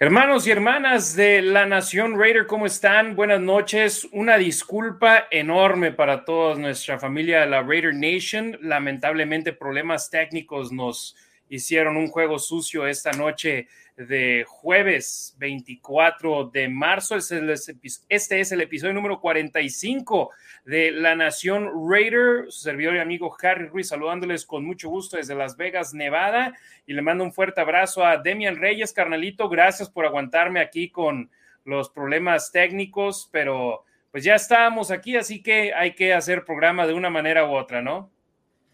Hermanos y hermanas de la Nación Raider, ¿cómo están? Buenas noches. Una disculpa enorme para toda nuestra familia de la Raider Nation. Lamentablemente problemas técnicos nos hicieron un juego sucio esta noche de jueves 24 de marzo. Este es el episodio número 45 de La Nación Raider. Su servidor y amigo Harry Ruiz saludándoles con mucho gusto desde Las Vegas, Nevada. Y le mando un fuerte abrazo a Demian Reyes, carnalito. Gracias por aguantarme aquí con los problemas técnicos, pero pues ya estamos aquí, así que hay que hacer programa de una manera u otra, ¿no?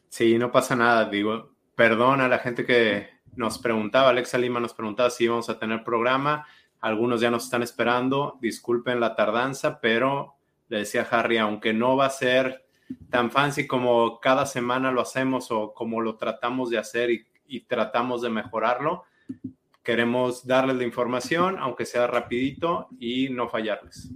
Sí, no pasa nada, digo, perdón a la gente que nos preguntaba, Alexa Lima nos preguntaba si íbamos a tener programa. Algunos ya nos están esperando. Disculpen la tardanza, pero le decía Harry, aunque no va a ser tan fancy como cada semana lo hacemos o como lo tratamos de hacer y, y tratamos de mejorarlo, queremos darles la información, aunque sea rapidito y no fallarles.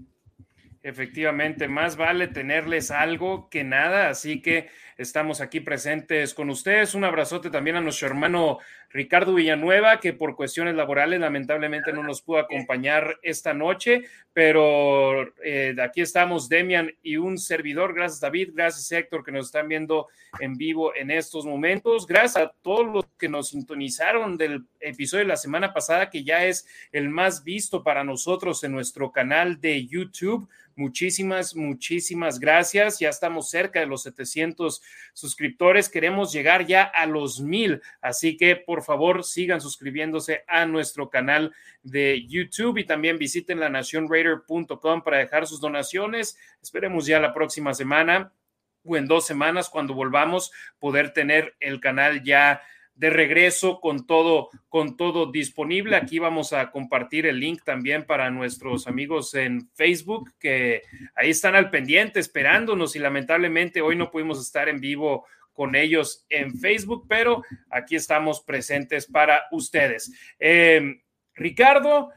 Efectivamente, más vale tenerles algo que nada, así que estamos aquí presentes con ustedes. Un abrazote también a nuestro hermano Ricardo Villanueva, que por cuestiones laborales lamentablemente no nos pudo acompañar esta noche, pero eh, aquí estamos Demian y un servidor. Gracias David, gracias Héctor que nos están viendo en vivo en estos momentos. Gracias a todos los que nos sintonizaron del episodio de la semana pasada, que ya es el más visto para nosotros en nuestro canal de YouTube. Muchísimas, muchísimas gracias. Ya estamos cerca de los 700 suscriptores. Queremos llegar ya a los mil. Así que por favor sigan suscribiéndose a nuestro canal de YouTube y también visiten la nacionraider.com para dejar sus donaciones. Esperemos ya la próxima semana o en dos semanas cuando volvamos poder tener el canal ya de regreso con todo, con todo disponible. Aquí vamos a compartir el link también para nuestros amigos en Facebook, que ahí están al pendiente esperándonos y lamentablemente hoy no pudimos estar en vivo con ellos en Facebook, pero aquí estamos presentes para ustedes. Eh, Ricardo,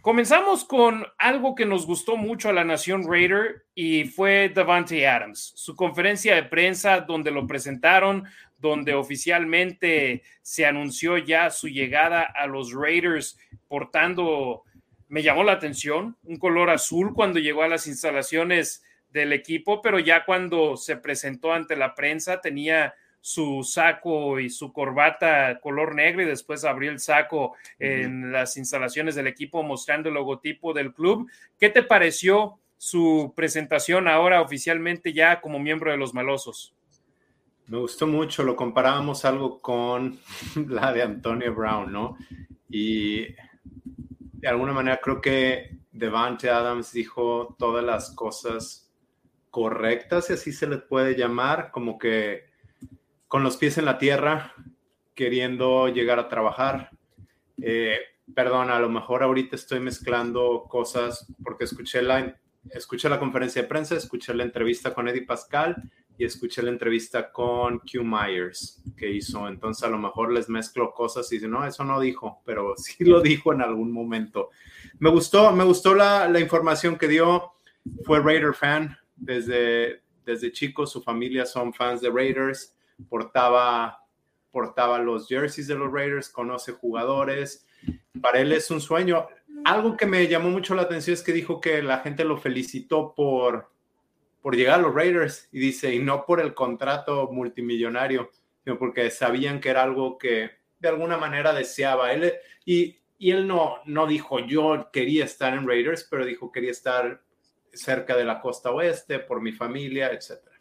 comenzamos con algo que nos gustó mucho a la Nación Raider y fue Davante Adams, su conferencia de prensa donde lo presentaron, donde oficialmente se anunció ya su llegada a los Raiders portando, me llamó la atención, un color azul cuando llegó a las instalaciones del equipo, pero ya cuando se presentó ante la prensa tenía su saco y su corbata color negro y después abrió el saco en las instalaciones del equipo mostrando el logotipo del club. ¿Qué te pareció su presentación ahora oficialmente ya como miembro de los malosos? Me gustó mucho, lo comparábamos algo con la de Antonio Brown, ¿no? Y de alguna manera creo que Devante Adams dijo todas las cosas correctas, si así se les puede llamar, como que con los pies en la tierra, queriendo llegar a trabajar. Eh, perdón, a lo mejor ahorita estoy mezclando cosas porque escuché la, escuché la conferencia de prensa, escuché la entrevista con Eddie Pascal y escuché la entrevista con Q Myers que hizo. Entonces a lo mejor les mezclo cosas y dicen, no, eso no dijo, pero sí lo dijo en algún momento. Me gustó, me gustó la, la información que dio. Fue Raider fan desde, desde chico, su familia son fans de Raiders. Portaba, portaba los jerseys de los Raiders, conoce jugadores. Para él es un sueño. Algo que me llamó mucho la atención es que dijo que la gente lo felicitó por, por llegar a los Raiders y dice, y no por el contrato multimillonario, sino porque sabían que era algo que de alguna manera deseaba. Él, y, y él no, no dijo, yo quería estar en Raiders, pero dijo, quería estar cerca de la costa oeste por mi familia, etcétera.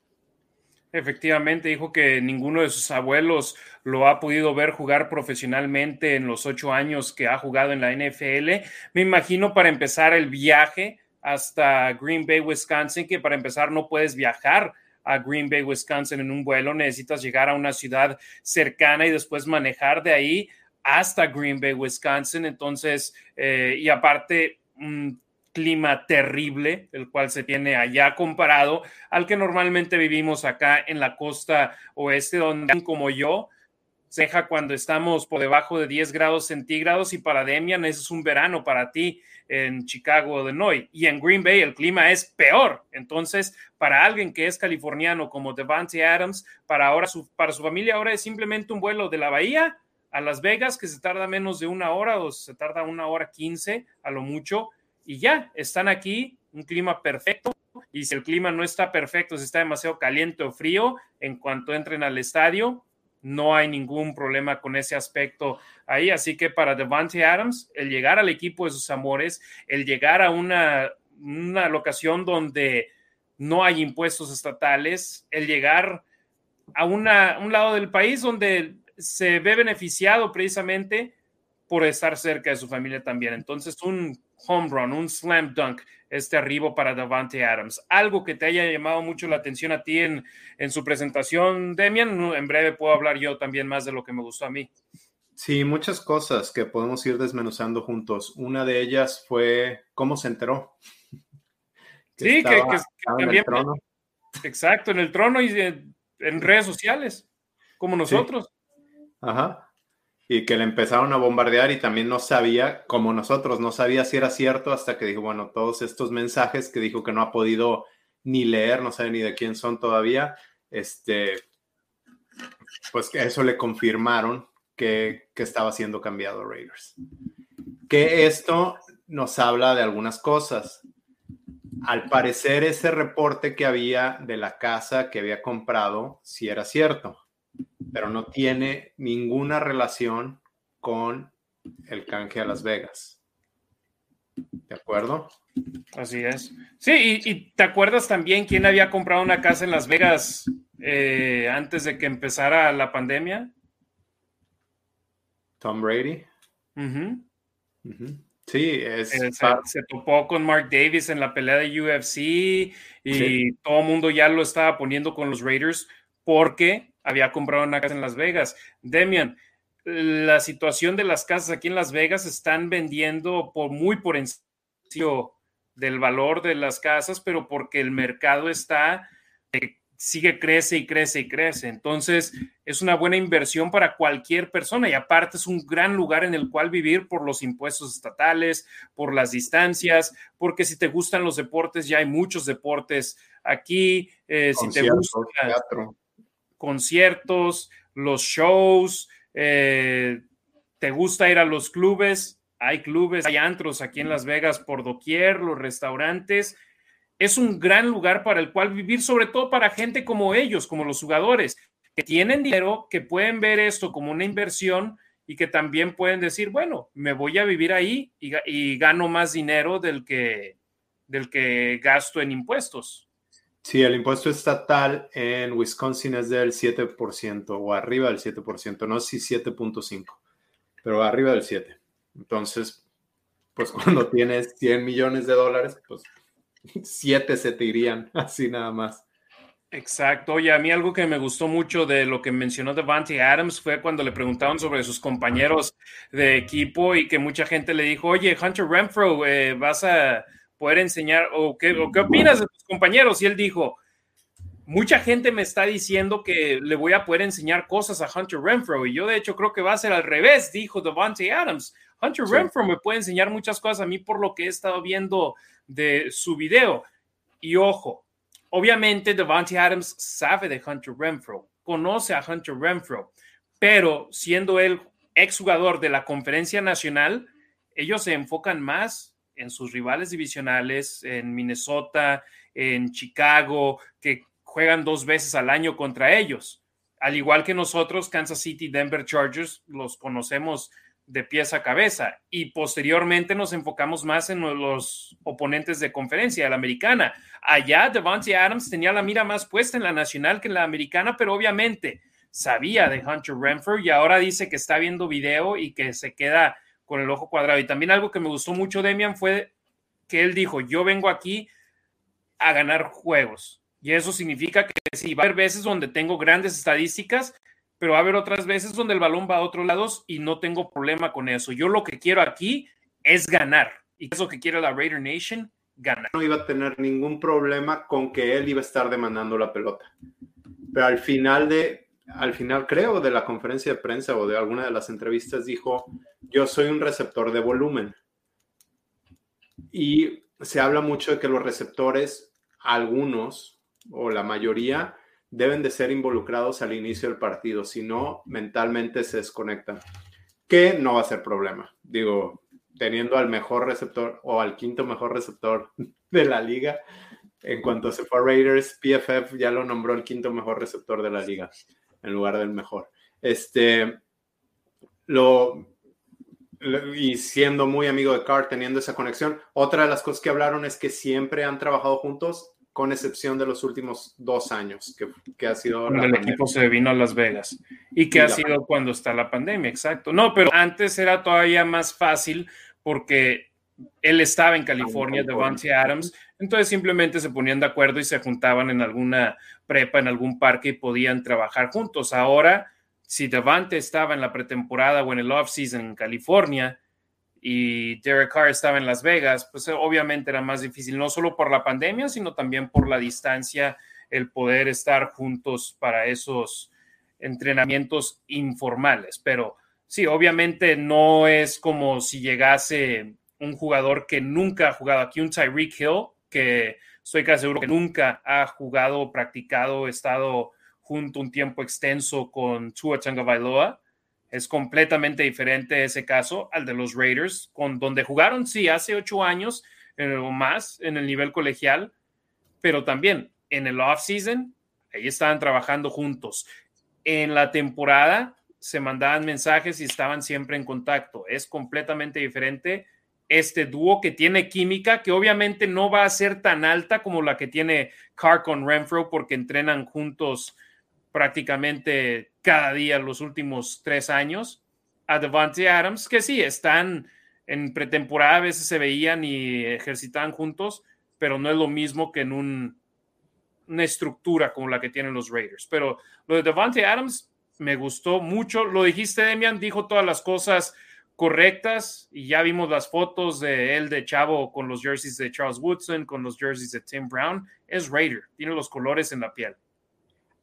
Efectivamente, dijo que ninguno de sus abuelos lo ha podido ver jugar profesionalmente en los ocho años que ha jugado en la NFL. Me imagino para empezar el viaje hasta Green Bay, Wisconsin, que para empezar no puedes viajar a Green Bay, Wisconsin en un vuelo, necesitas llegar a una ciudad cercana y después manejar de ahí hasta Green Bay, Wisconsin. Entonces, eh, y aparte, un clima terrible, el cual se tiene allá comparado al que normalmente vivimos acá en la costa oeste, donde como yo, ceja cuando estamos por debajo de 10 grados centígrados y para Demian ese es un verano para ti en Chicago, Illinois. Y en Green Bay el clima es peor. Entonces, para alguien que es californiano como Devante Adams, para ahora su, para su familia ahora es simplemente un vuelo de la bahía a Las Vegas, que se tarda menos de una hora o se tarda una hora quince a lo mucho, y ya, están aquí, un clima perfecto, y si el clima no está perfecto, si está demasiado caliente o frío, en cuanto entren al estadio, no hay ningún problema con ese aspecto ahí. Así que para Devante Adams, el llegar al equipo de sus amores, el llegar a una, una locación donde no hay impuestos estatales, el llegar a una, un lado del país donde se ve beneficiado precisamente por estar cerca de su familia también. Entonces, un home run, un slam dunk, este arribo para Davante Adams. Algo que te haya llamado mucho la atención a ti en, en su presentación, Demian. En breve puedo hablar yo también más de lo que me gustó a mí. Sí, muchas cosas que podemos ir desmenuzando juntos. Una de ellas fue cómo se enteró. sí, que, también. Exacto, en el trono y en redes sociales, como nosotros. Ajá. Y que le empezaron a bombardear y también no sabía, como nosotros, no sabía si era cierto hasta que dijo, bueno, todos estos mensajes que dijo que no ha podido ni leer, no sabe ni de quién son todavía, este, pues eso le confirmaron que, que estaba siendo cambiado Raiders. Que esto nos habla de algunas cosas. Al parecer ese reporte que había de la casa que había comprado, sí era cierto pero no tiene ninguna relación con el canje a Las Vegas. ¿De acuerdo? Así es. Sí, y, te acuerdas también quién había comprado una casa en Las Vegas eh, antes de que empezara la pandemia? Tom Brady. Sí, es. Eh, se, topó con Mark Davis en la pelea de UFC y todo el mundo ya lo estaba poniendo con los Raiders porque había comprado una casa en Las Vegas. Demian, la situación de las casas aquí en Las Vegas están vendiendo por muy por encima del valor de las casas, pero porque el mercado está eh, sigue crece y crece y crece. Entonces, es una buena inversión para cualquier persona y aparte es un gran lugar en el cual vivir por los impuestos estatales, por las distancias, porque si te gustan los deportes, ya hay muchos deportes aquí. Eh, si te gusta conciertos, los shows, eh, te gusta ir a los clubes, hay clubes, hay antros aquí en Las Vegas por doquier, los restaurantes. Es un gran lugar para el cual vivir, sobre todo para gente como ellos, como los jugadores, que tienen dinero, que pueden ver esto como una inversión y que también pueden decir, bueno, me voy a vivir ahí y, y gano más dinero del que, del que gasto en impuestos. Sí, el impuesto estatal en Wisconsin es del 7% o arriba del 7%, no si 7.5, pero arriba del 7. Entonces, pues cuando tienes 100 millones de dólares, pues 7 se te irían así nada más. Exacto. Oye, a mí algo que me gustó mucho de lo que mencionó Devante Adams fue cuando le preguntaban sobre sus compañeros de equipo y que mucha gente le dijo, oye, Hunter Renfro, eh, vas a poder enseñar o qué, qué opinas de tus compañeros. Y él dijo, mucha gente me está diciendo que le voy a poder enseñar cosas a Hunter Renfro y yo de hecho creo que va a ser al revés, dijo Devante Adams. Hunter Renfro me puede enseñar muchas cosas a mí por lo que he estado viendo de su video. Y ojo, obviamente Devante Adams sabe de Hunter Renfro, conoce a Hunter Renfro, pero siendo él exjugador de la conferencia nacional, ellos se enfocan más en sus rivales divisionales, en Minnesota, en Chicago, que juegan dos veces al año contra ellos. Al igual que nosotros, Kansas City, Denver Chargers, los conocemos de pies a cabeza y posteriormente nos enfocamos más en los oponentes de conferencia, la americana. Allá Devontae Adams tenía la mira más puesta en la nacional que en la americana, pero obviamente sabía de Hunter Renfrew y ahora dice que está viendo video y que se queda con el ojo cuadrado. Y también algo que me gustó mucho, Demian, fue que él dijo, yo vengo aquí a ganar juegos. Y eso significa que sí, va a haber veces donde tengo grandes estadísticas, pero va a haber otras veces donde el balón va a otros lados y no tengo problema con eso. Yo lo que quiero aquí es ganar. Y eso que quiere la Raider Nation, ganar. No iba a tener ningún problema con que él iba a estar demandando la pelota. Pero al final de, al final creo de la conferencia de prensa o de alguna de las entrevistas dijo, yo soy un receptor de volumen. Y se habla mucho de que los receptores, algunos o la mayoría, deben de ser involucrados al inicio del partido, si no, mentalmente se desconectan, que no va a ser problema. Digo, teniendo al mejor receptor o al quinto mejor receptor de la liga, en cuanto se fue a Raiders, PFF ya lo nombró el quinto mejor receptor de la liga en lugar del mejor. Este, lo, y siendo muy amigo de Carr, teniendo esa conexión. Otra de las cosas que hablaron es que siempre han trabajado juntos, con excepción de los últimos dos años, que, que ha sido... Cuando el equipo se vino a Las Vegas. Y que ha sido cuando está la pandemia, exacto. No, pero antes era todavía más fácil porque él estaba en California, Devante Adams, entonces simplemente se ponían de acuerdo y se juntaban en alguna prepa, en algún parque y podían trabajar juntos. Ahora, si Devante estaba en la pretemporada o en el off-season en California y Derek Carr estaba en Las Vegas, pues obviamente era más difícil, no solo por la pandemia, sino también por la distancia, el poder estar juntos para esos entrenamientos informales. Pero sí, obviamente no es como si llegase un jugador que nunca ha jugado aquí, un Tyreek Hill, que estoy casi seguro que nunca ha jugado, practicado, estado junto un tiempo extenso con Tua Tagovailoa. Es completamente diferente ese caso al de los Raiders, con donde jugaron, sí, hace ocho años eh, o más en el nivel colegial, pero también en el off-season, ahí estaban trabajando juntos. En la temporada, se mandaban mensajes y estaban siempre en contacto. Es completamente diferente este dúo que tiene química, que obviamente no va a ser tan alta como la que tiene Carr con Renfro, porque entrenan juntos prácticamente cada día los últimos tres años. A Devante Adams, que sí, están en pretemporada, a veces se veían y ejercitaban juntos, pero no es lo mismo que en una estructura como la que tienen los Raiders. Pero lo de Devante Adams me gustó mucho. Lo dijiste, Demian, dijo todas las cosas correctas y ya vimos las fotos de él de Chavo con los jerseys de Charles Woodson, con los jerseys de Tim Brown. Es Raider, tiene los colores en la piel.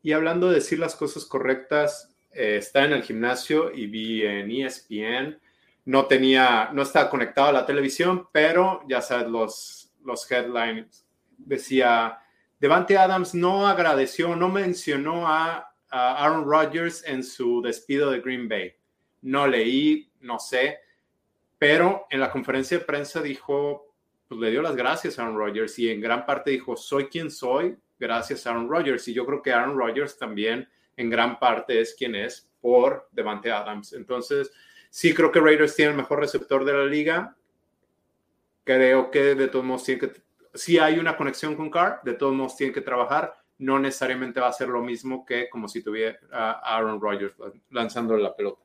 Y hablando de decir las cosas correctas, eh, está en el gimnasio y vi en ESPN. No tenía, no estaba conectado a la televisión, pero ya sabes, los, los headlines decía, Devante Adams no agradeció, no mencionó a Aaron Rodgers en su despido de Green Bay. No leí, no sé, pero en la conferencia de prensa dijo, pues le dio las gracias a Aaron Rodgers y en gran parte dijo, soy quien soy gracias a Aaron Rodgers. Y yo creo que Aaron Rodgers también en gran parte es quien es por Devante Adams. Entonces, sí creo que Raiders tiene el mejor receptor de la liga. Creo que de todos modos tiene que, si hay una conexión con Carr, de todos modos tiene que trabajar no necesariamente va a ser lo mismo que como si tuviera a Aaron Rodgers lanzando la pelota.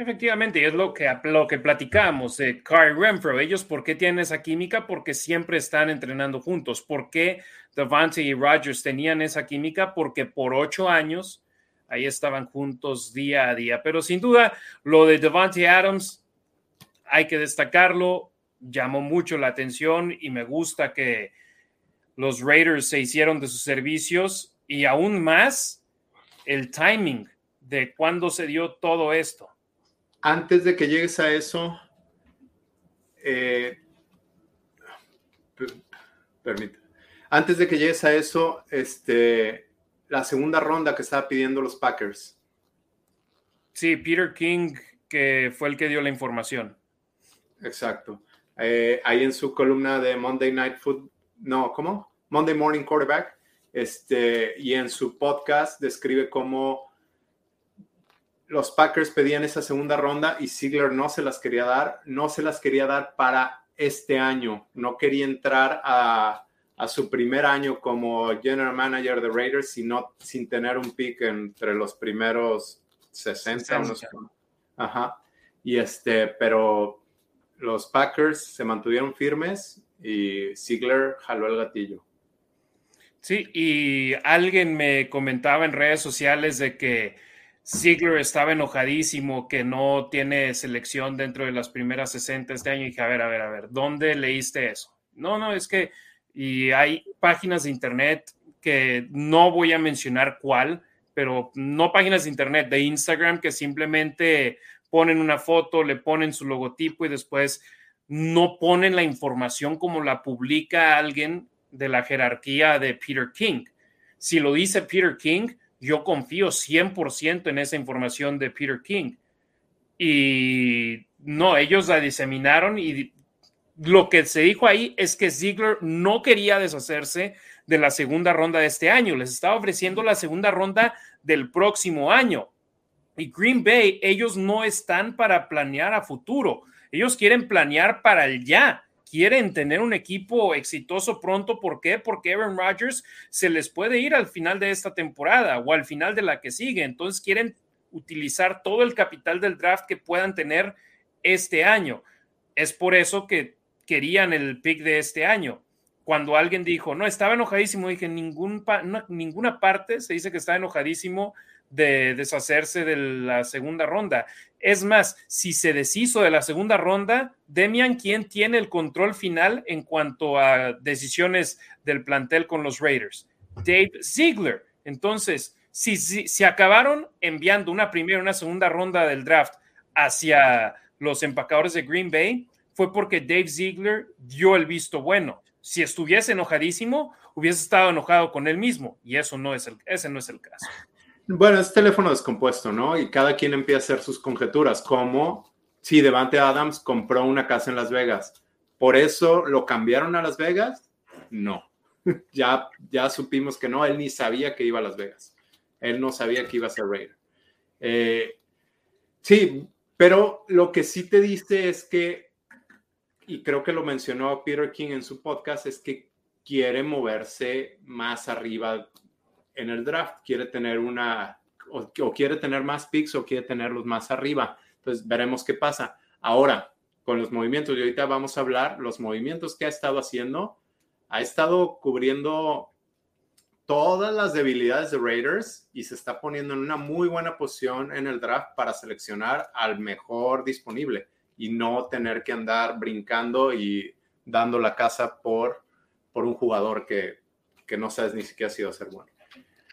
Efectivamente, es lo que, lo que platicamos de Carl Renfro. Ellos, ¿por qué tienen esa química? Porque siempre están entrenando juntos. ¿Por qué Devante y Rodgers tenían esa química? Porque por ocho años ahí estaban juntos día a día. Pero sin duda, lo de Devante Adams, hay que destacarlo, llamó mucho la atención y me gusta que, los Raiders se hicieron de sus servicios y aún más el timing de cuándo se dio todo esto. Antes de que llegues a eso, eh, permite. Antes de que llegues a eso, este, la segunda ronda que estaba pidiendo los Packers. Sí, Peter King, que fue el que dio la información. Exacto. Eh, ahí en su columna de Monday Night Football, no, ¿cómo? Monday Morning Quarterback, este, y en su podcast describe cómo los Packers pedían esa segunda ronda y Ziegler no se las quería dar, no se las quería dar para este año, no quería entrar a, su primer año como general manager de Raiders sino, sin tener un pick entre los primeros 60. Ajá. Y este, pero los Packers se mantuvieron firmes y Ziegler jaló el gatillo. Sí, y alguien me comentaba en redes sociales de que Ziegler estaba enojadísimo, que no tiene selección dentro de las primeras 60 este año. Y dije, a ver, a ver, a ver, ¿dónde leíste eso? No, no, es que, y hay páginas de internet que no voy a mencionar cuál, pero no páginas de internet, de Instagram, que simplemente ponen una foto, le ponen su logotipo y después no ponen la información como la publica alguien de la jerarquía de Peter King. Si lo dice Peter King, yo confío 100% en esa información de Peter King. Y no, ellos la diseminaron y lo que se dijo ahí es que Ziegler no quería deshacerse de la segunda ronda de este año, les estaba ofreciendo la segunda ronda del próximo año. Y Green Bay, ellos no están para planear a futuro, ellos quieren planear para el ya, quieren tener un equipo exitoso pronto. ¿Por qué? Porque Aaron Rodgers se les puede ir al final de esta temporada o al final de la que sigue. Entonces quieren utilizar todo el capital del draft que puedan tener este año. Es por eso que querían el pick de este año. Cuando alguien dijo, no, estaba enojadísimo, dije, ningún ninguna parte se dice que está enojadísimo de deshacerse de la segunda ronda. Es más, si se deshizo de la segunda ronda, Demian, ¿quién tiene el control final en cuanto a decisiones del plantel con los Raiders? Dave Ziegler. Entonces, si, si, acabaron enviando una primera y una segunda ronda del draft hacia los empacadores de Green Bay, fue porque Dave Ziegler dio el visto bueno. Si estuviese enojadísimo, hubiese estado enojado con él mismo, y eso no es el, ese no es el caso. Bueno, es teléfono descompuesto, ¿no? Y cada quien empieza a hacer sus conjeturas, como si Devante Adams compró una casa en Las Vegas. ¿Por eso lo cambiaron a Las Vegas? No. ya, ya supimos que no, él ni sabía que iba a Las Vegas. Él no sabía que iba a ser Raider. Eh, sí, pero lo que sí te dice es que, y creo que lo mencionó Peter King en su podcast, es que quiere moverse más arriba en el draft, quiere tener una, o, quiere tener más picks o quiere tenerlos más arriba. Entonces veremos qué pasa. Ahora, con los movimientos, y ahorita vamos a hablar, los movimientos que ha estado haciendo, ha estado cubriendo todas las debilidades de Raiders y se está poniendo en una muy buena posición en el draft para seleccionar al mejor disponible y no tener que andar brincando y dando la casa por, por un jugador que, que no sabes ni siquiera si va a ser bueno.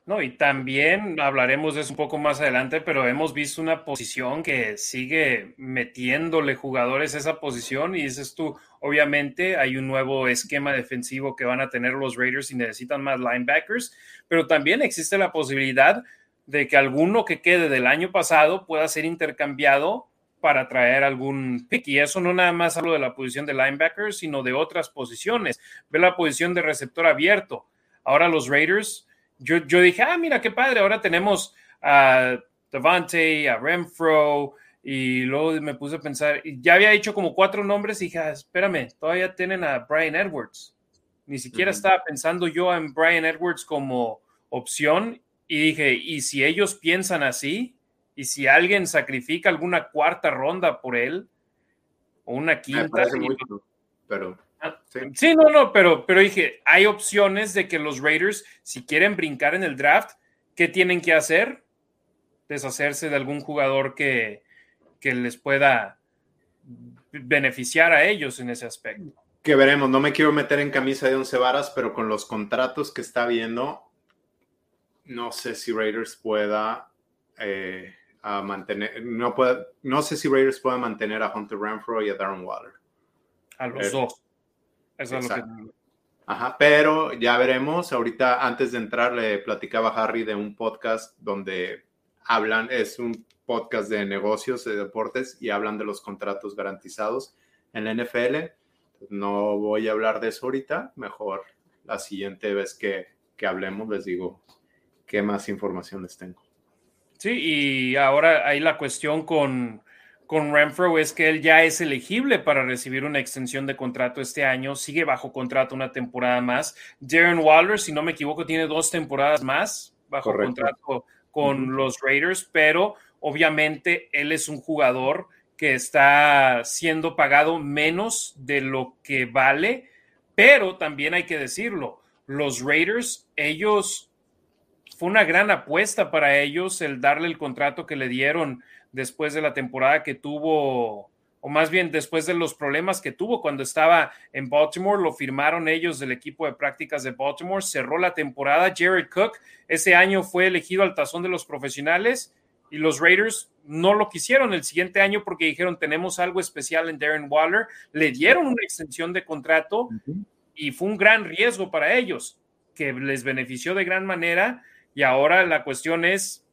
No, y también hablaremos de eso un poco más adelante, pero hemos visto una posición que sigue metiéndole jugadores a esa posición y dices tú, obviamente hay un nuevo esquema defensivo que van a tener los Raiders y necesitan más linebackers, pero también existe la posibilidad de que alguno que quede del año pasado pueda ser intercambiado para traer algún pick. Y eso no nada más hablo de la posición de linebacker, sino de otras posiciones. Ve la posición de receptor abierto. Ahora los Raiders yo, dije, ah, mira qué padre, ahora tenemos a Devante, a Renfro, y luego me puse a pensar, y ya había dicho como cuatro nombres y dije, ah, espérame, todavía tienen a Brian Edwards. Ni siquiera estaba pensando yo en Brian Edwards como opción y dije, ¿y si ellos piensan así? ¿Y si alguien sacrifica alguna cuarta ronda por él? ¿O una quinta? pero Sí. no, no, pero, pero dije, hay opciones de que los Raiders, si quieren brincar en el draft, ¿qué tienen que hacer? Deshacerse de algún jugador que, que les pueda beneficiar a ellos en ese aspecto. Que veremos, no me quiero meter en camisa de once varas, pero con los contratos que está viendo, no sé si Raiders pueda eh, mantener, no, puede, no sé si Raiders pueda mantener a Hunter Renfro y a Darren Waller. A los eh, dos. Eso es lo que... Ajá, pero ya veremos. Ahorita, antes de entrar, le platicaba a Harry de un podcast donde hablan, es un podcast de negocios, de deportes, y hablan de los contratos garantizados en la NFL. No voy a hablar de eso ahorita, mejor la siguiente vez que, que hablemos les digo qué más información les tengo. Sí, y ahora hay la cuestión con con Renfro es que él ya es elegible para recibir una extensión de contrato este año, sigue bajo contrato una temporada más. Darren Waller, si no me equivoco, tiene dos temporadas más bajo contrato con los Raiders, pero obviamente él es un jugador que está siendo pagado menos de lo que vale, pero también hay que decirlo, los Raiders, ellos, fue una gran apuesta para ellos el darle el contrato que le dieron después de la temporada que tuvo, o más bien después de los problemas que tuvo cuando estaba en Baltimore, lo firmaron ellos del equipo de prácticas de Baltimore, cerró la temporada, Jared Cook ese año fue elegido al tazón de los profesionales y los Raiders no lo quisieron el siguiente año porque dijeron tenemos algo especial en Darren Waller, le dieron una extensión de contrato y fue un gran riesgo para ellos. que les benefició de gran manera. Y ahora la cuestión es,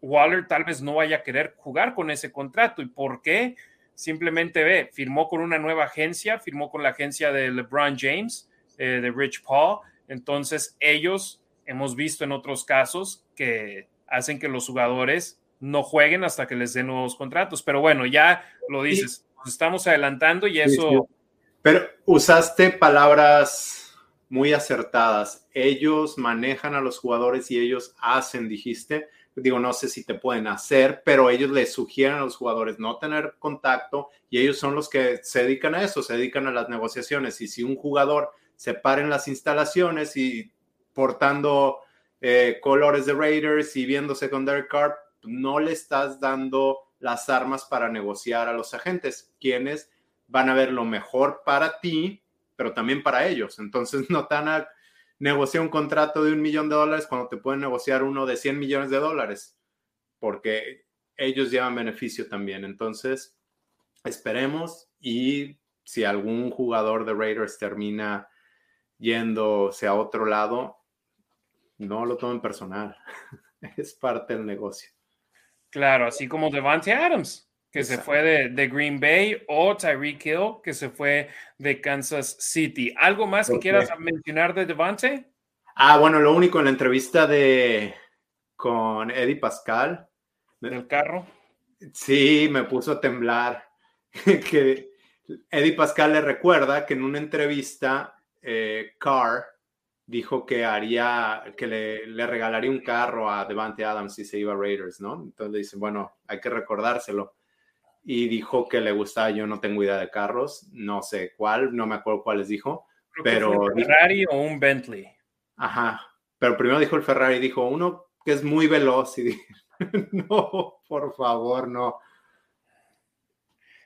Waller tal vez no vaya a querer jugar con ese contrato. ¿Y por qué? Simplemente ve, firmó con una nueva agencia, firmó con la agencia de LeBron James, eh, de Rich Paul. Entonces ellos hemos visto en otros casos que hacen que los jugadores no jueguen hasta que les den nuevos contratos. Pero bueno, ya lo dices, nos estamos adelantando y eso... Pero usaste palabras muy acertadas. Ellos manejan a los jugadores y ellos hacen, dijiste. Digo, no sé si te pueden hacer, pero ellos les sugieren a los jugadores no tener contacto y ellos son los que se dedican a eso, se dedican a las negociaciones. Y si un jugador se para en las instalaciones y portando eh, colores de Raiders y viéndose con Derek Carr, no le estás dando las armas para negociar a los agentes, quienes van a ver lo mejor para ti, pero también para ellos. Entonces no te van a negociar un contrato de un millón de dólares cuando te pueden negociar uno de 100 millones de dólares, porque ellos llevan beneficio también. Entonces, esperemos y si algún jugador de Raiders termina yéndose a otro lado, no lo tomen personal. es parte del negocio. Claro, así como Devante Adams, que se fue de, Green Bay, o Tyreek Hill, que se fue de Kansas City. ¿Algo más que quieras mencionar de Devante? Ah, bueno, lo único en la entrevista de con Eddie Pascal. ¿En el carro? Sí, me puso a temblar. que Eddie Pascal le recuerda que en una entrevista, eh, Carr dijo que haría, que le, regalaría un carro a Devante Adams si se iba a Raiders, ¿no? Entonces le dicen, bueno, hay que recordárselo. Y dijo que le gustaba, yo no tengo idea de carros, no sé cuál, no me acuerdo cuáles dijo, pero... un Ferrari o un Bentley. Ajá, pero primero dijo el Ferrari, dijo uno que es muy veloz y dije, no, por favor, no.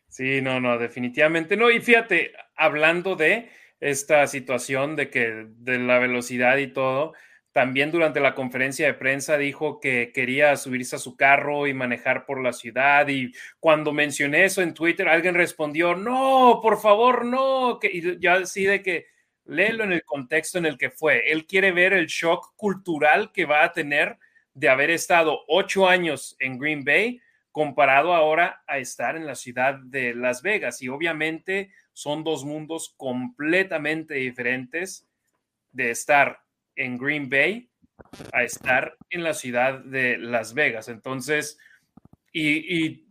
Sí, no, no, definitivamente no. Y fíjate, hablando de, esta situación de que de la velocidad y todo. También durante la conferencia de prensa dijo que quería subirse a su carro y manejar por la ciudad. Y cuando mencioné eso en Twitter, alguien respondió, no, por favor, no. Que, y ya así de que léelo en el contexto en el que fue. Él quiere ver el shock cultural que va a tener de haber estado ocho años en Green Bay comparado ahora a estar en la ciudad de Las Vegas. Y obviamente son dos mundos completamente diferentes de estar en Green Bay a estar en la ciudad de Las Vegas. Entonces, y,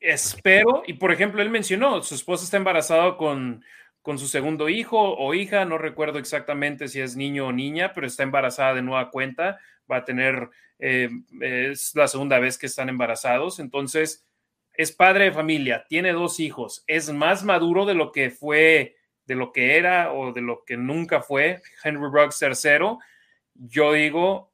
espero, y por ejemplo, él mencionó, su esposa está embarazada con, con su segundo hijo o hija, no recuerdo exactamente si es niño o niña, pero está embarazada de nueva cuenta, va a tener, eh, es la segunda vez que están embarazados, entonces es padre de familia, tiene dos hijos, es más maduro de lo que fue, de lo que era o de lo que nunca fue Henry Ruggs tercero, yo digo,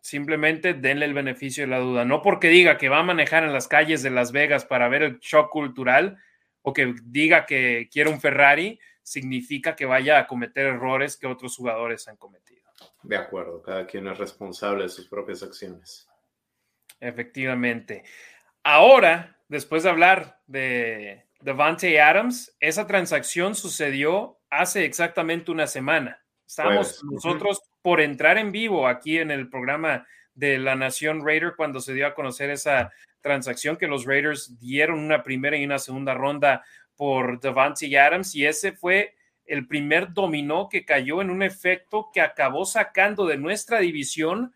simplemente denle el beneficio de la duda. No porque diga que va a manejar en las calles de Las Vegas para ver el shock cultural o que diga que quiere un Ferrari, significa que vaya a cometer errores que otros jugadores han cometido. De acuerdo, cada quien es responsable de sus propias acciones. Efectivamente. Ahora, después de hablar de Devante Adams, esa transacción sucedió hace exactamente una semana. Estábamos pues, nosotros por entrar en vivo aquí en el programa de la Nación Raider cuando se dio a conocer esa transacción que los Raiders dieron una primera y una segunda ronda por Devante Adams y ese fue el primer dominó que cayó en un efecto que acabó sacando de nuestra división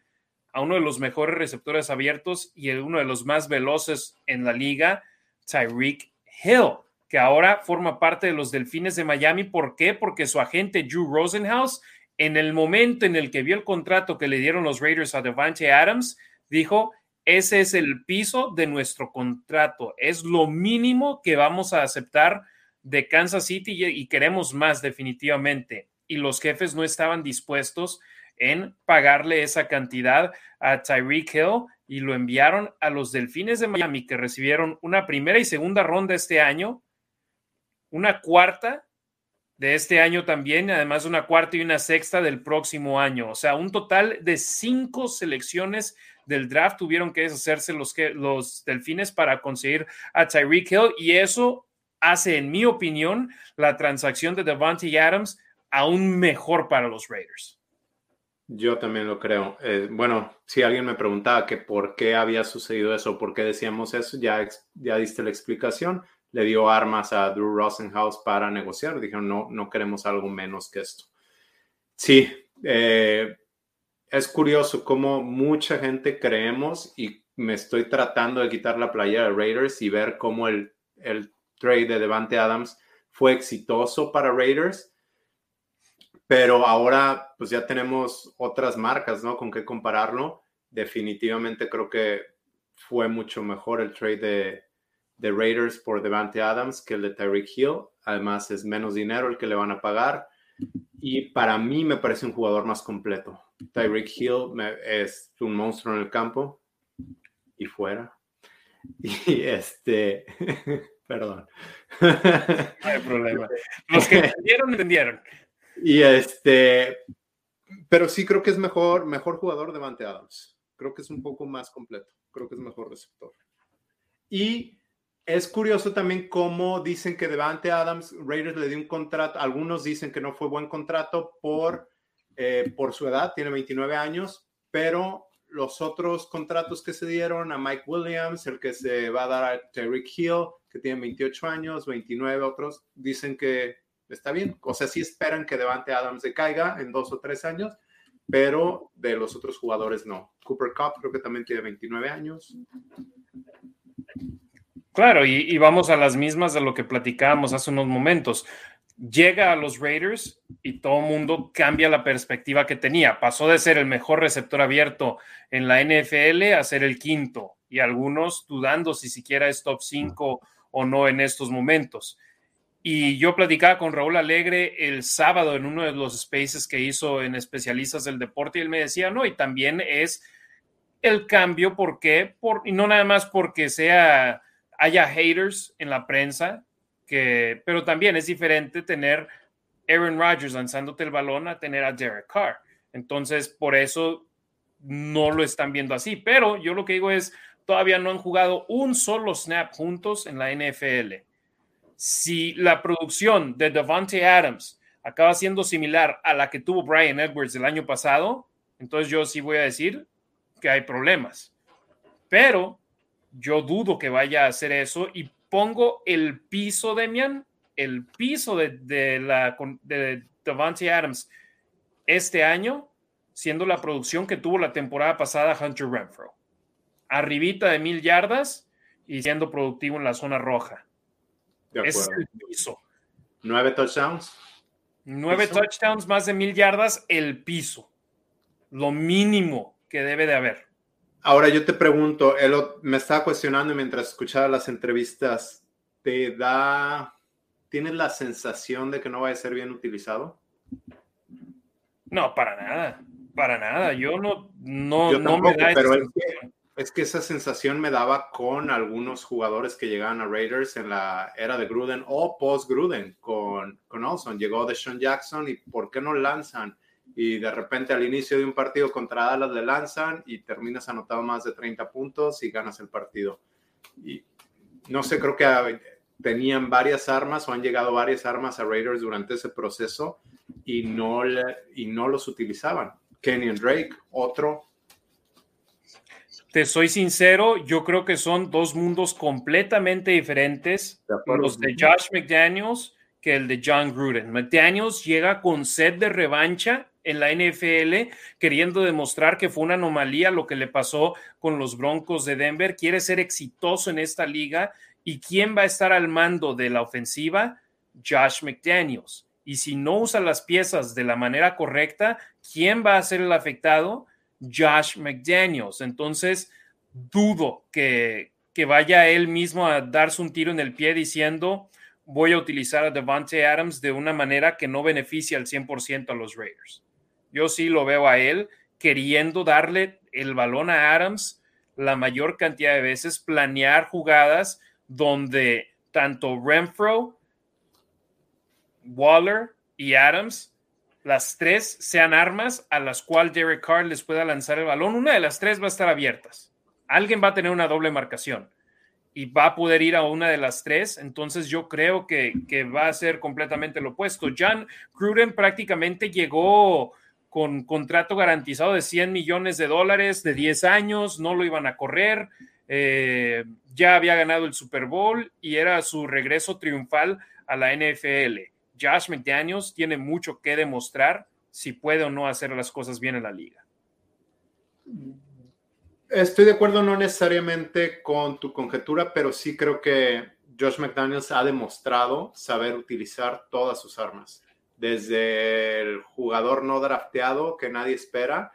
a uno de los mejores receptores abiertos y uno de los más veloces en la liga, Tyreek Hill, que ahora forma parte de los Delfines de Miami. ¿Por qué? Porque su agente Drew Rosenhaus, en el momento en el que vio el contrato que le dieron los Raiders a Devante Adams, dijo, ese es el piso de nuestro contrato, es lo mínimo que vamos a aceptar de Kansas City y queremos más definitivamente. Y los jefes no estaban dispuestos en pagarle esa cantidad a Tyreek Hill y lo enviaron a los Delfines de Miami que recibieron una primera y segunda ronda este año, una cuarta de este año también, además una cuarta y una sexta del próximo año. O sea, un total de cinco selecciones del draft tuvieron que deshacerse los, los Delfines para conseguir a Tyreek Hill y eso hace, en mi opinión, la transacción de Devante Adams aún mejor para los Raiders. Yo también lo creo. Eh, bueno, si alguien me preguntaba que por qué había sucedido eso, por qué decíamos eso, ya, ya diste la explicación. Le dio armas a Drew Rosenhaus para negociar. Dijeron, no, no queremos algo menos que esto. Sí, eh, es curioso cómo mucha gente creemos y me estoy tratando de quitar la playera de Raiders y ver cómo el, el trade de Devante Adams fue exitoso para Raiders pero ahora pues ya tenemos otras marcas, ¿no? Con qué compararlo. Definitivamente creo que fue mucho mejor el trade de, de Raiders por Devante Adams que el de Tyreek Hill. Además es menos dinero el que le van a pagar. Y para mí me parece un jugador más completo. Tyreek Hill es un monstruo en el campo y fuera. Y este, perdón. No hay problema. Los que entendieron, entendieron. Y este, pero sí creo que es mejor, mejor jugador Devante Adams. Creo que es un poco más completo. Creo que es mejor receptor. Y es curioso también cómo dicen que Devante Adams, Raiders le dio un contrato. Algunos dicen que no fue buen contrato por, eh, por su edad, tiene 29 años, pero los otros contratos que se dieron a Mike Williams, el que se va a dar a Terry Hill, que tiene 28 años, 29 otros, dicen que está bien. O sea, sí esperan que Devante Adams se caiga en dos o tres años, pero de los otros jugadores no. Cooper Cup creo que también tiene 29 años. Claro, y, vamos a las mismas de lo que platicábamos hace unos momentos. Llega a los Raiders y todo el mundo cambia la perspectiva que tenía. Pasó de ser el mejor receptor abierto en la NFL a ser el quinto, y algunos dudando si siquiera es top 5 o no en estos momentos. Y yo platicaba con Raúl Alegre el sábado en uno de los spaces que hizo en especialistas del deporte y él me decía, no, y también es el cambio, ¿por qué? Por, y no nada más porque sea, haya haters en la prensa, que, pero también es diferente tener Aaron Rodgers lanzándote el balón a tener a Derek Carr. Entonces, por eso no lo están viendo así. Pero yo lo que digo es, todavía no han jugado un solo snap juntos en la NFL si la producción de Devante Adams acaba siendo similar a la que tuvo Brian Edwards el año pasado, entonces yo sí voy a decir que hay problemas. Pero yo dudo que vaya a hacer eso y pongo el piso, Demian, el piso de, de la, de Devante Adams este año, siendo la producción que tuvo la temporada pasada Hunter Renfro. Arribita de mil yardas y siendo productivo en la zona roja. Es el piso. Nueve touchdowns. Nueve touchdowns, más de mil yardas, el piso. Lo mínimo que debe de haber. Ahora yo te pregunto, él me estaba cuestionando mientras escuchaba las entrevistas, ¿te da, tienes la sensación de que no va a ser bien utilizado? No, para nada, para nada. Yo no, no, no me da pero es que esa sensación me daba con algunos jugadores que llegaban a Raiders en la era de Gruden o post-Gruden con, con Olson. Llegó Deshaun Jackson y ¿por qué no lanzan? Y de repente al inicio de un partido contra Dallas le lanzan y terminas anotado más de 30 puntos y ganas el partido. Y no sé, creo que tenían varias armas o han llegado varias armas a Raiders durante ese proceso y no, y no los utilizaban. Kenyon Drake, otro te soy sincero, yo creo que son dos mundos completamente diferentes, los de Josh McDaniels que el de John Gruden. McDaniels llega con sed de revancha en la NFL, queriendo demostrar que fue una anomalía lo que le pasó con los Broncos de Denver. Quiere ser exitoso en esta liga. ¿Y quién va a estar al mando de la ofensiva? Josh McDaniels. Y si no usa las piezas de la manera correcta, ¿quién va a ser el afectado? Josh McDaniels. Entonces, dudo que, que vaya él mismo a darse un tiro en el pie diciendo voy a utilizar a Devante Adams de una manera que no beneficie al 100% a los Raiders. Yo sí lo veo a él queriendo darle el balón a Adams la mayor cantidad de veces, planear jugadas donde tanto Renfro, Waller y Adams las tres sean armas a las cuales Derek Carr les pueda lanzar el balón. Una de las tres va a estar abiertas. Alguien va a tener una doble marcación y va a poder ir a una de las tres. Entonces yo creo que, va a ser completamente lo opuesto. John Gruden prácticamente llegó con contrato garantizado de 100 millones de dólares de 10 años, no lo iban a correr, eh, ya había ganado el Super Bowl y era su regreso triunfal a la NFL. Josh McDaniels tiene mucho que demostrar si puede o no hacer las cosas bien en la liga. Estoy de acuerdo no necesariamente con tu conjetura, pero sí creo que Josh McDaniels ha demostrado saber utilizar todas sus armas, desde el jugador no drafteado que nadie espera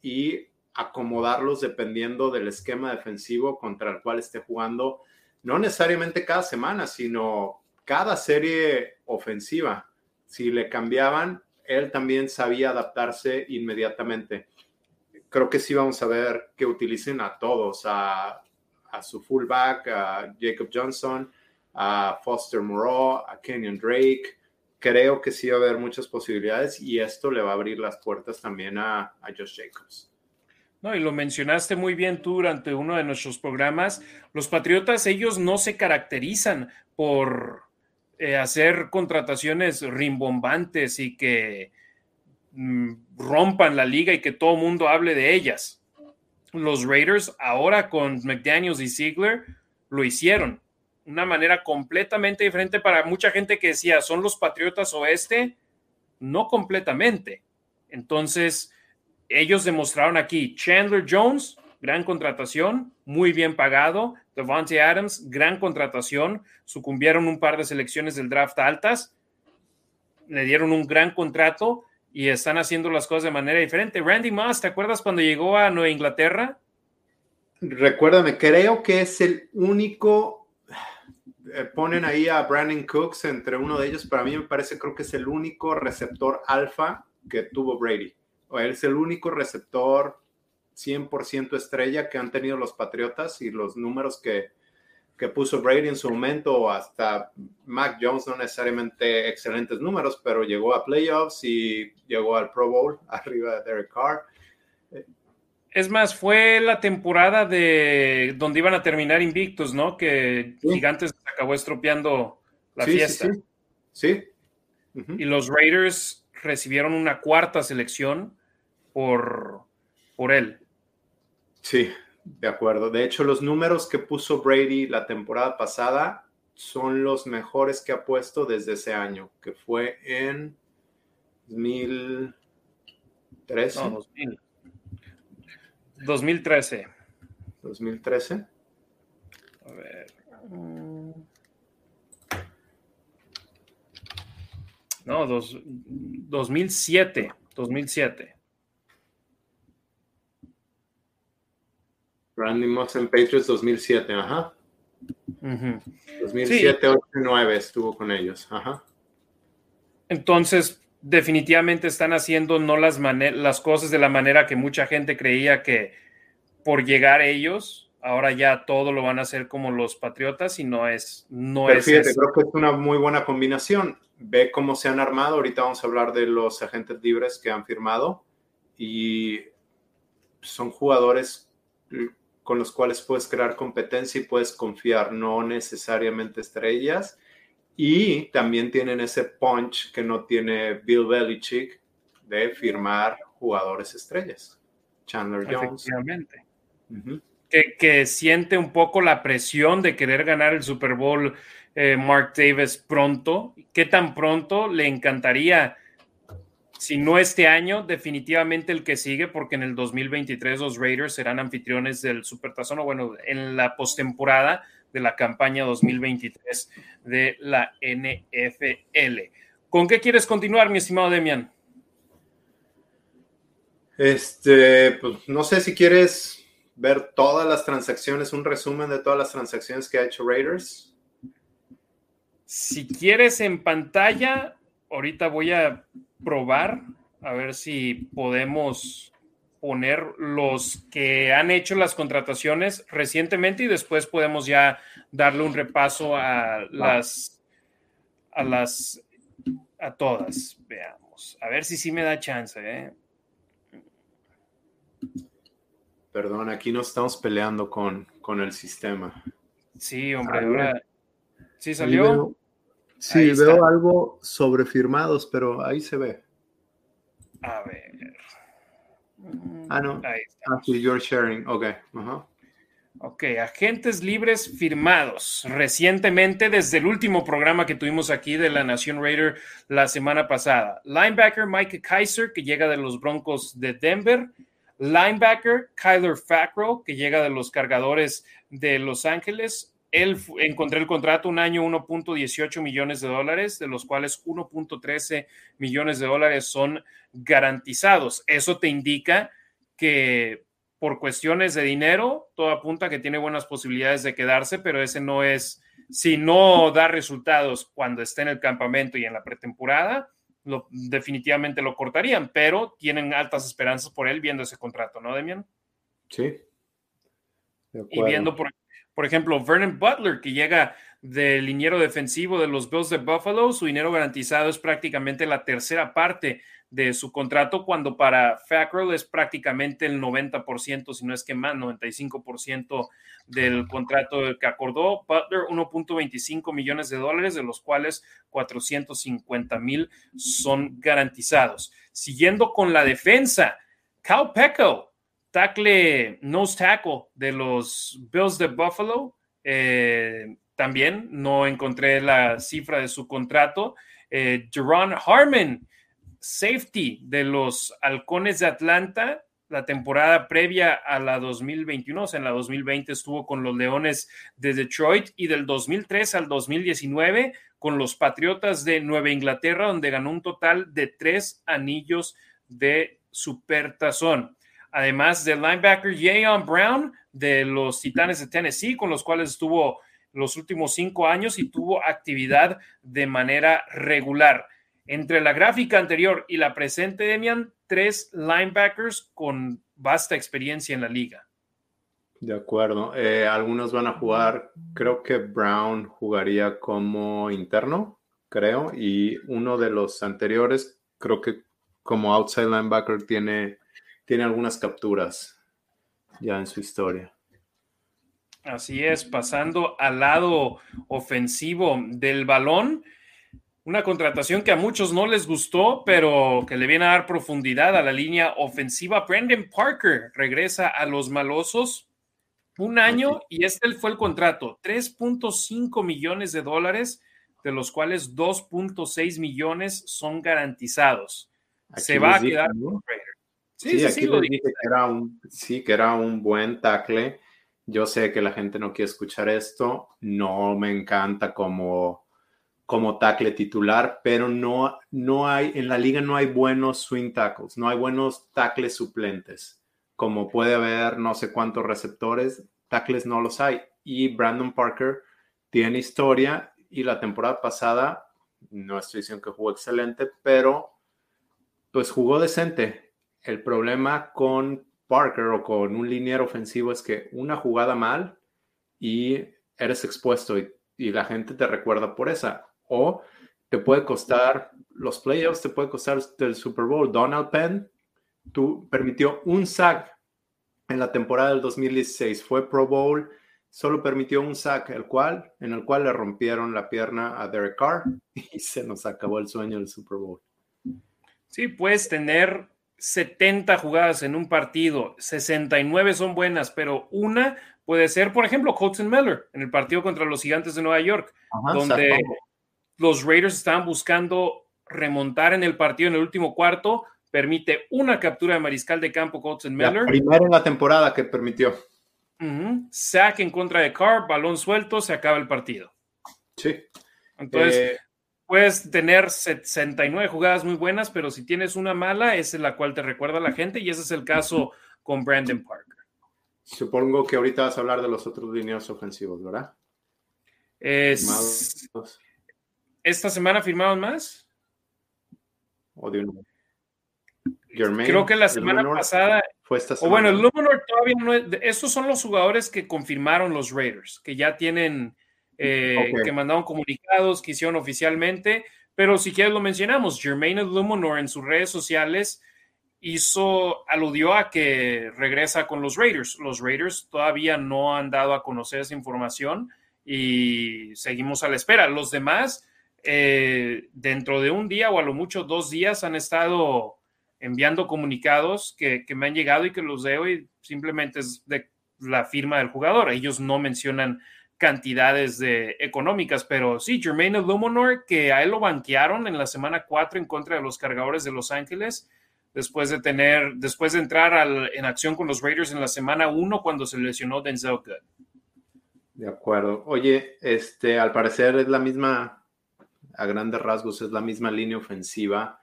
y acomodarlos dependiendo del esquema defensivo contra el cual esté jugando, no necesariamente cada semana, sino cada serie ofensiva. Si le cambiaban, él también sabía adaptarse inmediatamente. Creo que sí vamos a ver que utilicen a todos, a, su fullback, a Jacob Johnson, a Foster Moreau, a Kenyon Drake. Creo que sí va a haber muchas posibilidades y esto le va a abrir las puertas también a, a Josh Jacobs. No, y lo mencionaste muy bien tú durante uno de nuestros programas. Los Patriotas, ellos no se caracterizan por eh, hacer contrataciones rimbombantes y que mm, rompan la liga y que todo el mundo hable de ellas. Los Raiders ahora con McDaniels y Ziegler lo hicieron. Una manera completamente diferente para mucha gente que decía, son los Patriotas Oeste, no completamente. Entonces, ellos demostraron aquí Chandler Jones, gran contratación, muy bien pagado. Devontae Adams, gran contratación. Sucumbieron un par de selecciones del draft altas. Le dieron un gran contrato y están haciendo las cosas de manera diferente. Randy Moss, ¿te acuerdas cuando llegó a Nueva Inglaterra? Recuérdame, creo que es el único. Eh, ponen ahí a Brandon Cooks entre uno de ellos, pero a mí me parece, creo que es el único receptor alfa que tuvo Brady es el único receptor 100% estrella que han tenido los Patriotas y los números que, que puso Brady en su momento, hasta Mac Jones, no necesariamente excelentes números, pero llegó a playoffs y llegó al Pro Bowl arriba de Derek Carr. Es más, fue la temporada de donde iban a terminar invictos, ¿no? Que Gigantes acabó estropeando la fiesta. Sí. Y los Raiders recibieron una cuarta selección por, por él. Sí, de acuerdo. De hecho, los números que puso Brady la temporada pasada son los mejores que ha puesto desde ese año, que fue en 2013. No, 2013. 2013. A ver. No, dos, 2007. 2007. Randy Moss en Patriots 2007, ajá. 2007, 8 y 9 estuvo con ellos, ajá. Entonces, definitivamente están haciendo no las, las cosas de la manera que mucha gente creía que por llegar ellos, ahora ya todo lo van a hacer como los Patriotas y no es... No es fíjate, creo que es una muy buena combinación. Ve cómo se han armado. Ahorita vamos a hablar de los agentes libres que han firmado y son jugadores con los cuales puedes crear competencia y puedes confiar, no necesariamente estrellas. Y también tienen ese punch que no tiene Bill Belichick de firmar jugadores estrellas. Chandler Jones. Efectivamente. que, que, siente un poco la presión de querer ganar el Super Bowl eh, Mark Davis pronto. ¿Qué tan pronto le encantaría si no este año, definitivamente el que sigue, porque en el 2023 los Raiders serán anfitriones del Supertazón, o bueno, en la postemporada de la campaña 2023 de la NFL. ¿Con qué quieres continuar, mi estimado Demian? Este, pues no sé si quieres ver todas las transacciones, un resumen de todas las transacciones que ha hecho Raiders. Si quieres en pantalla, ahorita voy a probar a ver si podemos poner los que han hecho las contrataciones recientemente y después podemos ya darle un repaso a las a las a todas. Veamos. A ver si sí me da chance, ¿eh? Perdón, aquí no estamos peleando con, con el sistema. Sí, hombre, ahora. ¿Sí salió? Sí, veo algo sobre firmados, pero ahí se ve. A ver. Ah, no. Ahí está. Ah, sí, you're sharing. Ok. Ok, agentes libres firmados recientemente desde el último programa que tuvimos aquí de la Nación Raider la semana pasada. Linebacker Mike Kaiser, que llega de los Broncos de Denver. Linebacker Kyler Fackrell, que llega de los Cargadores de Los Ángeles él encontré el contrato un año 1.18 millones de dólares, de los cuales 1.13 millones de dólares son garantizados. Eso te indica que por cuestiones de dinero, todo apunta que tiene buenas posibilidades de quedarse, pero ese no es, si no da resultados cuando esté en el campamento y en la pretemporada, lo, definitivamente lo cortarían, pero tienen altas esperanzas por él viendo ese contrato, ¿no, Demian? Sí. Y viendo, por, por ejemplo, Vernon Butler, que llega del liniero defensivo de los Bills de Buffalo, su dinero garantizado es prácticamente la tercera parte de su contrato, cuando para Fackrell es prácticamente el 90%, si no es que más, 95% del contrato que acordó. Butler, 1.25 millones de dólares, de los cuales 450 mil son garantizados. Siguiendo con la defensa, Cal Pecco, tackle, nose tackle de los Bills de Buffalo. Eh, también no encontré la cifra de su contrato. Eh, Harmon, safety de los Halcones de Atlanta, la temporada previa a la 2021, o sea, en la 2020 estuvo con los Leones de Detroit y del 2003 al 2019 con los Patriotas de Nueva Inglaterra, donde ganó un total de tres anillos de supertazón además del linebacker Jayon Brown de los Titanes de Tennessee, con los cuales estuvo los últimos cinco años y tuvo actividad de manera regular. Entre la gráfica anterior y la presente, Demian, tres linebackers con vasta experiencia en la liga. De acuerdo. Eh, algunos van a jugar, creo que Brown jugaría como interno, creo, y uno de los anteriores, creo que como outside linebacker tiene tiene algunas capturas ya en su historia. Así es, pasando al lado ofensivo del balón, una contratación que a muchos no les gustó, pero que le viene a dar profundidad a la línea ofensiva. Brandon Parker regresa a los malosos un año y este fue el contrato, 3.5 millones de dólares, de los cuales 2.6 millones son garantizados. Se va a quedar Sí, sí, aquí dije que era un, sí, que era un buen tackle. Yo sé que la gente no quiere escuchar esto. No me encanta como, como tackle titular, pero no, no hay, en la liga no hay buenos swing tackles, no hay buenos tackles suplentes. Como puede haber no sé cuántos receptores, tackles no los hay. Y Brandon Parker tiene historia y la temporada pasada, no estoy diciendo que jugó excelente, pero pues jugó decente el problema con Parker o con un liniero ofensivo es que una jugada mal y eres expuesto y, la gente te recuerda por esa. O te puede costar los playoffs, te puede costar el Super Bowl. Donald Penn tú, permitió un sack en la temporada del 2016. Fue Pro Bowl, solo permitió un sack, el cual, en el cual le rompieron la pierna a Derek Carr y se nos acabó el sueño del Super Bowl. Sí, puedes tener 70 jugadas en un partido, 69 son buenas, pero una puede ser, por ejemplo, Colton Miller en el partido contra los Gigantes de Nueva York, donde los Raiders estaban buscando remontar en el partido en el último cuarto, permite una captura de mariscal de campo Colton Miller. La primera en la temporada que permitió. Sack en contra de Carr, balón suelto, se acaba el partido. Sí. Entonces, eh, puedes tener 69 jugadas muy buenas, pero si tienes una mala, esa es la cual te recuerda a la gente y ese es el caso con Brandon Parker. Supongo que ahorita vas a hablar de los otros líneas ofensivos, ¿verdad? ¿Esta semana firmaron más? ¿O de Creo que la semana pasada. Fue esta semana. O bueno, el Luminor todavía no es. Estos son los jugadores que confirmaron los Raiders, que ya tienen eh, que mandaron comunicados, que hicieron oficialmente, pero si quieres lo mencionamos, Jermaine Lumonor en sus redes sociales hizo, aludió a que regresa con los Raiders. Los Raiders todavía no han dado a conocer esa información y seguimos a la espera. Los demás, eh, dentro de un día o a lo mucho dos días, han estado enviando comunicados que, me han llegado y que los leo y simplemente es de la firma del jugador. Ellos no mencionan cantidades de, económicas, pero sí, Jermaine Illuminor, que a él lo banquearon en la semana 4 en contra de los cargadores de Los Ángeles, después de tener, después de entrar en acción con los Raiders en la semana 1 cuando se lesionó Denzel Good. De acuerdo. Oye, este, al parecer es la misma, a grandes rasgos, es la misma línea ofensiva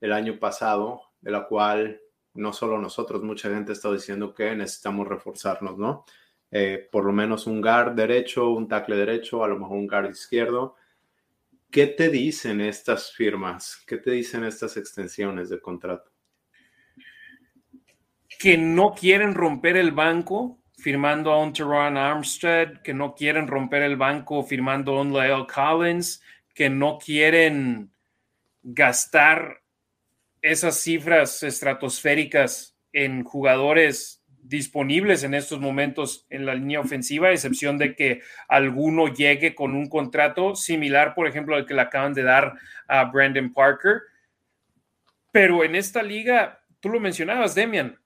del año pasado, de la cual no solo nosotros, mucha gente está diciendo que necesitamos reforzarnos, ¿no? Eh, por lo menos un guard derecho, un tackle derecho, a lo mejor un guard izquierdo. ¿Qué te dicen estas firmas? ¿Qué te dicen estas extensiones de contrato? Que no quieren romper el banco firmando a un Teron Armstead, que no quieren romper el banco firmando a un Lyle Collins, que no quieren gastar esas cifras estratosféricas en jugadores disponibles en estos momentos en la línea ofensiva, a excepción de que alguno llegue con un contrato similar, por ejemplo, al que le acaban de dar a Brandon Parker. Pero en esta liga, tú lo mencionabas, Demian,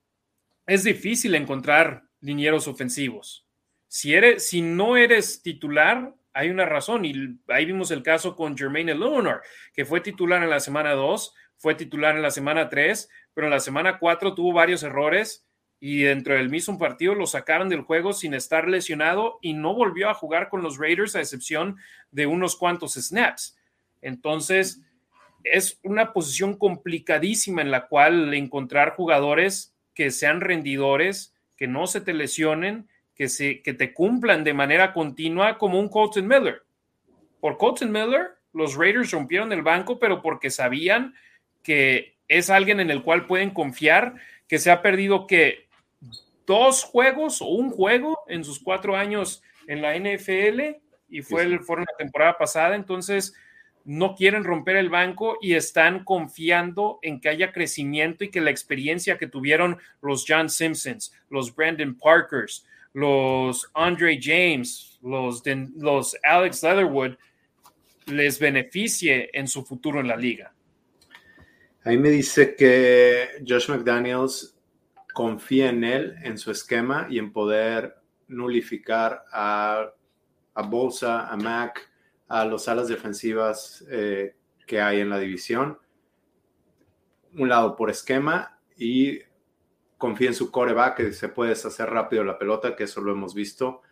es difícil encontrar linieros ofensivos. Si, eres, si no eres titular, hay una razón. Y ahí vimos el caso con Jermaine Eleanor, que fue titular en la semana 2, fue titular en la semana 3, pero en la semana 4 tuvo varios errores y dentro del mismo partido lo sacaron del juego sin estar lesionado y no volvió a jugar con los Raiders a excepción de unos cuantos snaps. Entonces, es una posición complicadísima en la cual encontrar jugadores que sean rendidores, que no se te lesionen, que, se, que te cumplan de manera continua como un Colton Miller. Por Colton Miller, los Raiders rompieron el banco, pero porque sabían que es alguien en el cual pueden confiar, que se ha perdido que dos juegos o un juego en sus cuatro años en la NFL y fue, el, fue la temporada pasada, entonces no quieren romper el banco y están confiando en que haya crecimiento y que la experiencia que tuvieron los John Simpsons, los Brandon Parkers, los Andre James, los, los Alex Leatherwood les beneficie en su futuro en la liga. Ahí me dice que Josh McDaniels confía en él, en su esquema y en poder nulificar a, a Bolsa, a Mac, a los alas defensivas eh, que hay en la división. Un lado por esquema y confía en su coreback, que se puede deshacer rápido la pelota, que eso lo hemos visto.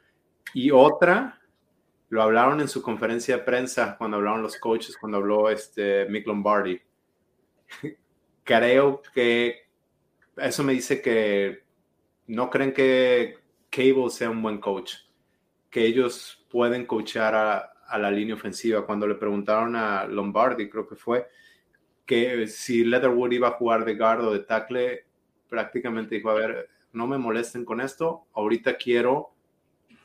Y otra, lo hablaron en su conferencia de prensa, cuando hablaron los coaches, cuando habló este Mick Lombardi. Creo que eso me dice que no creen que Cable sea un buen coach, que ellos pueden coachar a, la línea ofensiva. Cuando le preguntaron a Lombardi, creo que fue, que si Leatherwood iba a jugar de guard o de tackle, prácticamente dijo, a ver, no me molesten con esto, ahorita quiero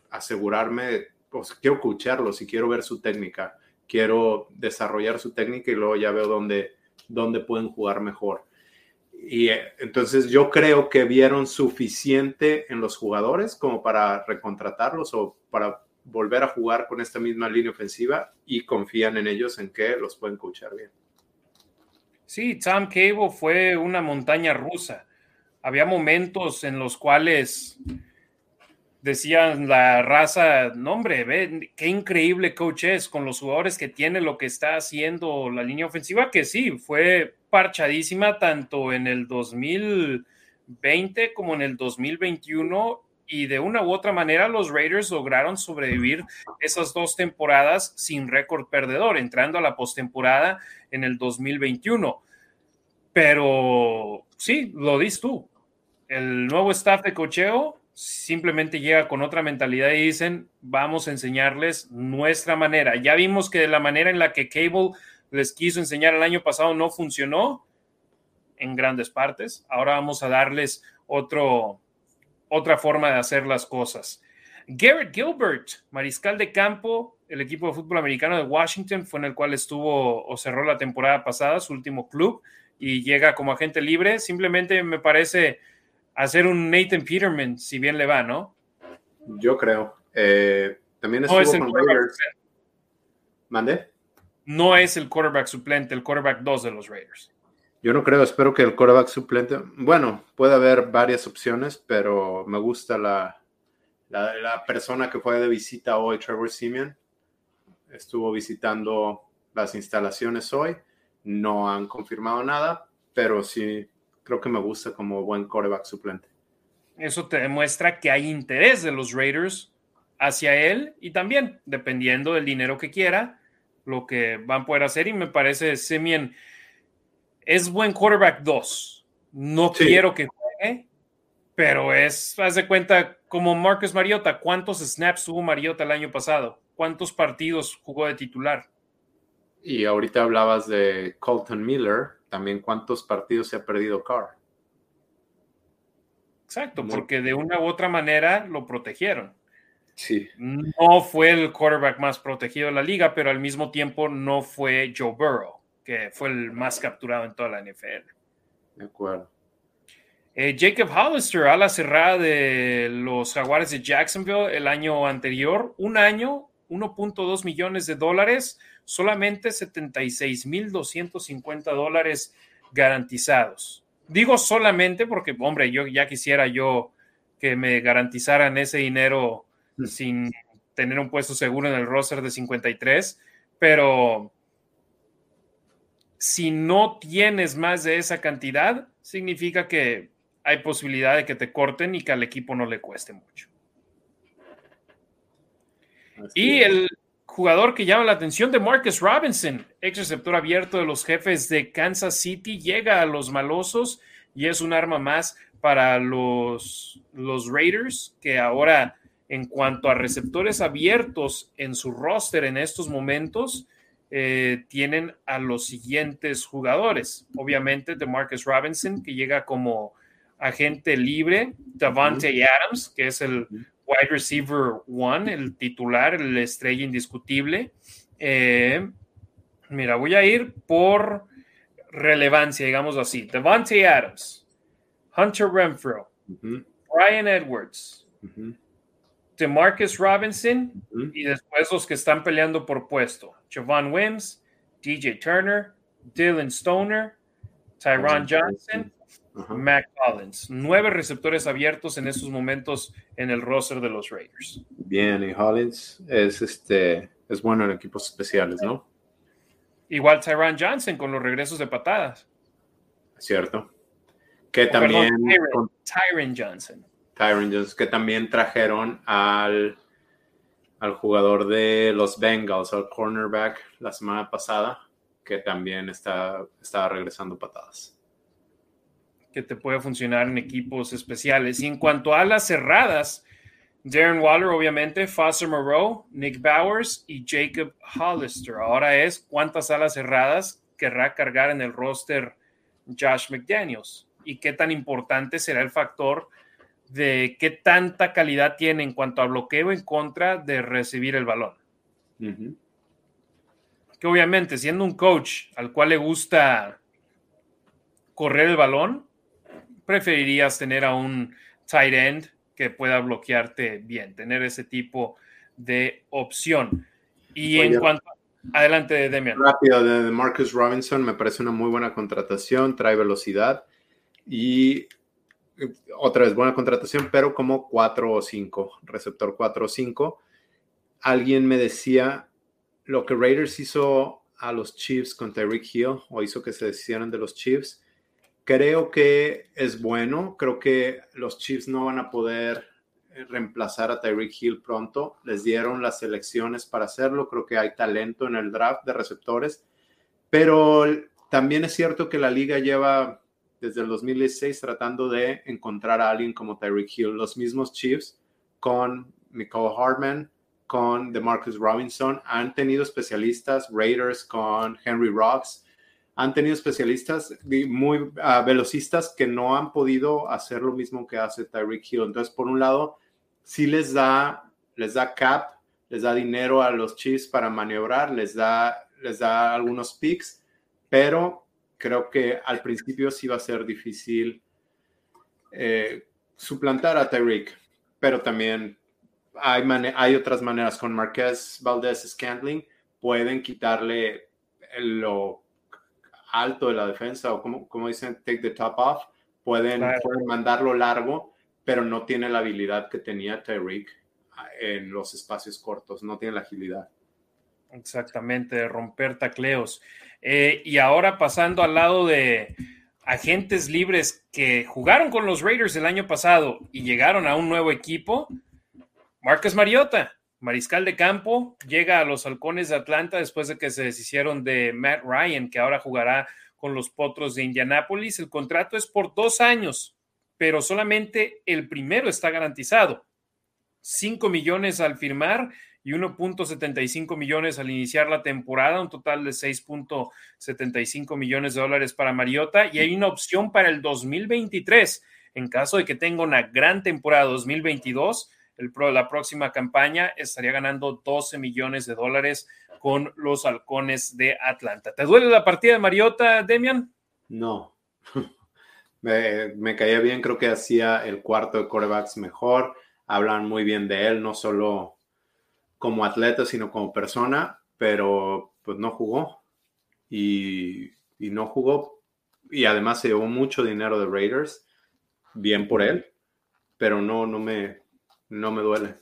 asegurarme, pues quiero coacharlo, si quiero ver su técnica, quiero desarrollar su técnica y luego ya veo dónde pueden jugar mejor. Y eh, entonces yo creo que vieron suficiente en los jugadores como para recontratarlos o para volver a jugar con esta misma línea ofensiva y confían en ellos en que los pueden coachar bien. Sí, Tom Cable fue una montaña rusa. Había momentos en los cuales decían la raza, no hombre, qué increíble coach es con los jugadores que tiene, lo que está haciendo la línea ofensiva, que sí, fue parchadísima tanto en el 2020 como en el 2021 y de una u otra manera los Raiders lograron sobrevivir esas dos temporadas sin récord perdedor, entrando a la postemporada en el 2021. Pero sí, lo dices tú, el nuevo staff de cocheo simplemente llega con otra mentalidad y dicen, vamos a enseñarles nuestra manera. Ya vimos que de la manera en la que Cable les quiso enseñar el año pasado no funcionó en grandes partes. Ahora vamos a darles otro, otra forma de hacer las cosas. Garrett Gilbert, mariscal de campo, el equipo de fútbol americano de Washington, fue en el cual estuvo o cerró la temporada pasada, su último club, y llega como agente libre. Simplemente me parece hacer un Nathan Peterman, si bien le va, ¿no? Yo creo. Eh, también estuvo es con Raiders. ¿Mande? No es el quarterback suplente, el quarterback 2 de los Raiders. Yo no creo, espero que el quarterback suplente, bueno, puede haber varias opciones, pero me gusta la, la, persona que fue de visita hoy, Trevor Simeon. Estuvo visitando las instalaciones hoy, no han confirmado nada, pero sí creo que me gusta como buen quarterback suplente. Eso te demuestra que hay interés de los Raiders hacia él y también, dependiendo del dinero que quiera, lo que van a poder hacer. Y me parece, Simeon es buen quarterback 2. No quiero que juegue, pero es, haz de cuenta, como Marcus Mariota. ¿Cuántos snaps tuvo Mariota el año pasado? ¿Cuántos partidos jugó de titular? Y ahorita hablabas de Colton Miller. También, ¿cuántos partidos se ha perdido Carr? Exacto, porque de una u otra manera lo protegieron. Sí. No fue el quarterback más protegido de la liga, pero al mismo tiempo no fue Joe Burrow, que fue el más capturado en toda la NFL. De acuerdo. Eh, Jacob Hollister, a la cerrada de los Jaguares de Jacksonville el año anterior, un año, 1.2 millones de dólares, solamente 76.250 dólares garantizados. Digo solamente porque, hombre, yo ya quisiera yo que me garantizaran ese dinero sin tener un puesto seguro en el roster de 53, pero si no tienes más de esa cantidad, significa que hay posibilidad de que te corten y que al equipo no le cueste mucho. y el jugador que llama la atención de Marcus Robinson, ex receptor abierto de los jefes de Kansas City, llega a los malosos y es un arma más para los, los Raiders, que ahora en cuanto a receptores abiertos en su roster en estos momentos, eh, tienen a los siguientes jugadores. Obviamente, de Marcus Robinson, que llega como agente libre, Davante Adams, que es el wide receiver one, el titular, el estrella indiscutible. Eh, mira, voy a ir por relevancia, digamos así. Davante Adams, Hunter Renfro, Brian Edwards, Marcus Robinson y después los que están peleando por puesto. Javon Wims, DJ Turner, Dylan Stoner, Tyron Johnson, Mac Collins. Nueve receptores abiertos en estos momentos en el roster de los Raiders. Bien, y Hollins es, este, es bueno en equipos especiales, ¿no? Igual Tyron Johnson con los regresos de patadas. Cierto. Que también. Tyron Johnson. Tyron Jones, que también trajeron al, al jugador de los Bengals, al cornerback, la semana pasada, que también está, estaba regresando patadas. Que te puede funcionar en equipos especiales. Y en cuanto a las cerradas, Darren Waller, obviamente, Foster Moreau, Nick Bowers y Jacob Hollister. Ahora es cuántas alas cerradas querrá cargar en el roster Josh McDaniels y qué tan importante será el factor de qué tanta calidad tiene en cuanto a bloqueo en contra de recibir el balón. Que obviamente, siendo un coach al cual le gusta correr el balón, preferirías tener a un tight end que pueda bloquearte bien, tener ese tipo de opción. Y en cuanto adelante de Demian. Rápido de Marcus Robinson, me parece una muy buena contratación, trae velocidad y otra vez buena contratación, pero como 4 o 5, receptor 4 o 5. Alguien me decía lo que Raiders hizo a los Chiefs con Tyreek Hill o hizo que se deshicieran de los Chiefs. Creo que es bueno, creo que los Chiefs no van a poder reemplazar a Tyreek Hill pronto. Les dieron las elecciones para hacerlo, creo que hay talento en el draft de receptores, pero también es cierto que la liga lleva desde el 2016 tratando de encontrar a alguien como Tyreek Hill. Los mismos Chiefs con Nicole Hartman, con DeMarcus Robinson, han tenido especialistas, Raiders con Henry Rocks, han tenido especialistas muy ah, velocistas que no han podido hacer lo mismo que hace Tyreek Hill. Entonces, por un lado, sí les da, les da cap, les da dinero a los Chiefs para maniobrar, les da, les da algunos picks, pero creo que al principio sí va a ser difícil eh, suplantar a Tyreek, pero también hay, hay otras maneras con Marquez Valdez Scantling, pueden quitarle lo, alto de la defensa o como, como dicen, take the top off, pueden, pueden mandarlo largo, pero no tiene la habilidad que tenía Tyreek en los espacios cortos, no tiene la agilidad. Exactamente, romper tacleos. Eh, y ahora pasando al lado de agentes libres que jugaron con los Raiders el año pasado y llegaron a un nuevo equipo, Marcus Mariota, mariscal de campo, llega a los Halcones de Atlanta después de que se deshicieron de Matt Ryan, que ahora jugará con los Potros de Indianápolis. El contrato es por dos años, pero solamente el primero está garantizado. 5 millones al firmar y 1.75 millones al iniciar la temporada, un total de 6.75 millones de dólares para Mariota y hay una opción para el 2023 en caso de que tenga una gran temporada 2022. El, la próxima campaña estaría ganando 12 millones de dólares con los halcones de Atlanta. ¿Te duele la partida de Mariota, Demian? No. me, me caía bien, creo que hacía el cuarto de corebacks mejor hablan muy bien de él, no solo como atleta, sino como persona, pero pues no jugó. Y, no jugó. Y además se llevó mucho dinero de Raiders. Bien por él, pero no, no, me, no me duele.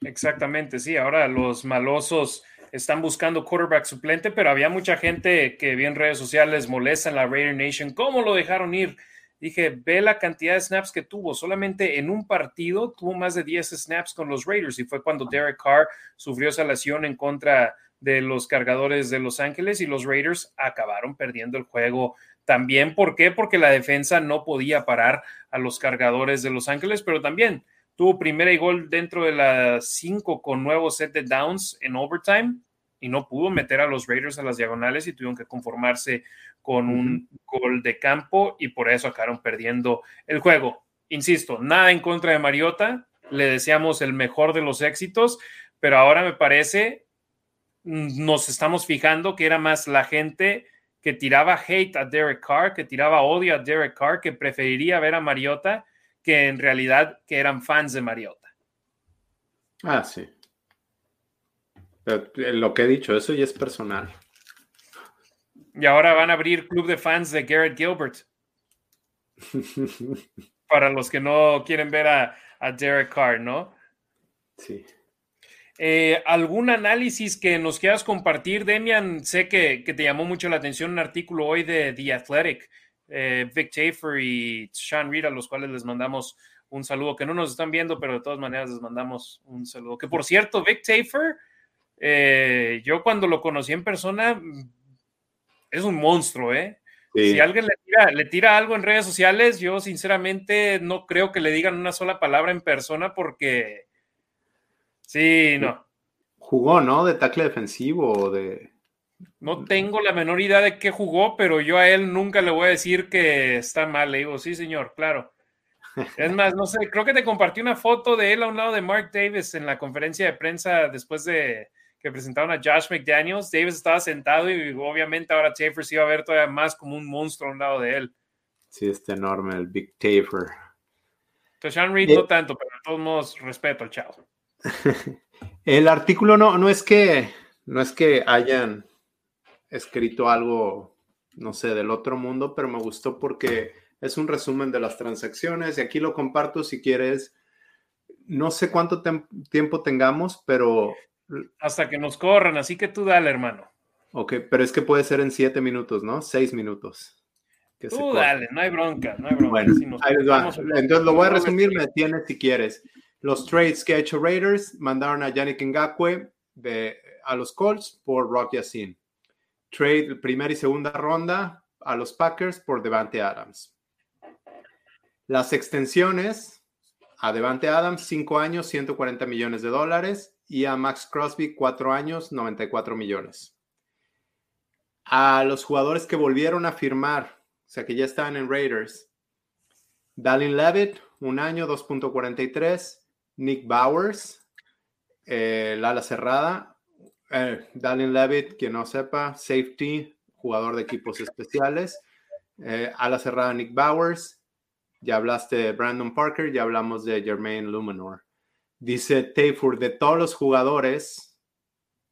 Exactamente, sí. Ahora los malosos están buscando quarterback suplente, pero había mucha gente que vi en redes sociales molesta en la Raider Nation. ¿Cómo lo dejaron ir? Dije, ve la cantidad de snaps que tuvo. Solamente en un partido tuvo más de 10 snaps con los Raiders y fue cuando Derek Carr sufrió esa lesión en contra de los cargadores de Los Ángeles y los Raiders acabaron perdiendo el juego también. ¿Por qué? Porque la defensa no podía parar a los cargadores de Los Ángeles, pero también tuvo primera y gol dentro de las 5 con nuevo set de downs en overtime y no pudo meter a los Raiders a las diagonales y tuvieron que conformarse con un gol de campo y por eso acabaron perdiendo el juego. Insisto, nada en contra de Mariota, le deseamos el mejor de los éxitos, pero ahora me parece, mm, nos estamos fijando que era más la gente que tiraba hate a Derek Carr, que tiraba odio a Derek Carr, que preferiría ver a Mariota, que en realidad que eran fans de Mariota. Ah, sí. Lo que he dicho, eso ya es personal. Y ahora van a abrir club de fans de Garrett Gilbert. Para los que no quieren ver a, Derek Carr, ¿no? Sí. Eh, ¿Algún análisis que nos quieras compartir, Demian? Sé que, te llamó mucho la atención un artículo hoy de The Athletic, eh, Vic Tafer y Sean Reed, a los cuales les mandamos un saludo, que no nos están viendo, pero de todas maneras les mandamos un saludo. Que por cierto, Vic Tafer, eh, yo cuando lo conocí en persona, es un monstruo, ¿eh? Si alguien le tira, algo en redes sociales, yo sinceramente no creo que le digan una sola palabra en persona porque sí, no. Jugó, ¿no? De tackle defensivo de. No tengo la menor idea de qué jugó, pero yo a él nunca le voy a decir que está mal. Le digo, sí, señor, claro. Es más, no sé, creo que te compartí una foto de él a un lado de Mark Davis en la conferencia de prensa después de, que presentaron a Josh McDaniels, Davis estaba sentado y obviamente ahora Tafer se iba a ver todavía más como un monstruo a un lado de él. Sí, está enorme el Big Tafer. Sean Reed no tanto, pero de todos modos respeto al chavo. el artículo no, no es que no es que hayan escrito algo, no sé, del otro mundo, pero me gustó porque es un resumen de las transacciones y aquí lo comparto si quieres. No sé cuánto tiempo tengamos, pero hasta que nos corran, así que tú dale, hermano. Ok, pero es que puede ser en siete minutos, ¿no? Seis minutos. tú dale, no hay bronca, no hay bronca. Bueno, Entonces lo voy a resumir, me tienes si quieres. Los trades que ha hecho Raiders mandaron a Yannick Ngakwe de, a los Colts por Rock Yassin. Trade primera y segunda ronda a los Packers por Devante Adams. Las extensiones a Devante Adams, cinco años, 140 millones de dólares y a Max Crosby, cuatro años, 94 millones. A los jugadores que volvieron a firmar, o sea, que ya estaban en Raiders, Dalin Levitt, un año, 2.43. Nick Bowers, eh, el ala cerrada. Eh, Dalin Levitt, quien no sepa, safety, jugador de equipos especiales. Eh, ala cerrada Nick Bowers. Ya hablaste de Brandon Parker, ya hablamos de Jermaine Luminor. Dice Tayfur, de todos los jugadores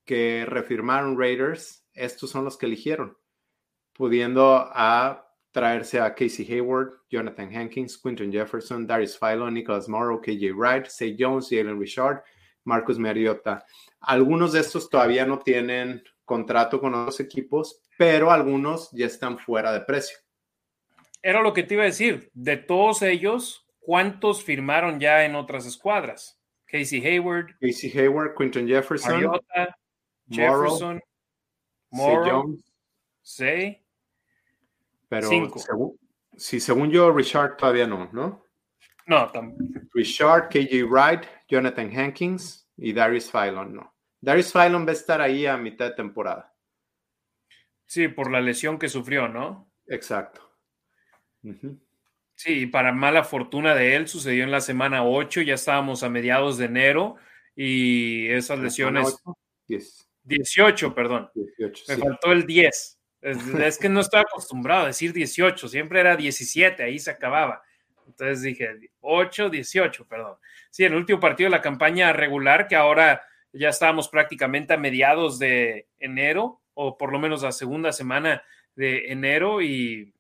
que refirmaron Raiders, estos son los que eligieron. pudiendo a traerse a Casey Hayward, Jonathan Hankins, Quinton Jefferson, Darius Philo, Nicholas Morrow, KJ Wright, Say Jones, Jalen Richard, Marcus Mariota. Algunos de estos todavía no tienen contrato con otros equipos, pero algunos ya están fuera de precio. Era lo que te iba a decir. De todos ellos, ¿cuántos firmaron ya en otras escuadras? Casey Hayward. Casey Hayward, Quinton Jefferson. Mariota, Jefferson, Morrow. Say. Pero si según yo, Richard todavía no, ¿no? No, tampoco. Richard, KJ Wright, Jonathan Hankins y Darius Phylon, no. Darius Phylon va a estar ahí a mitad de temporada. Sí, por la lesión que sufrió, ¿no? Exacto. Sí, para mala fortuna de él, sucedió en la semana 8, ya estábamos a mediados de enero y esas lesiones... 18, perdón. 18, Me faltó el 10. Es, que no estoy acostumbrado a decir 18, siempre era 17, ahí se acababa. Entonces dije 8, 18, perdón. Sí, el último partido de la campaña regular, que ahora ya estábamos prácticamente a mediados de enero, o por lo menos la segunda semana de enero, y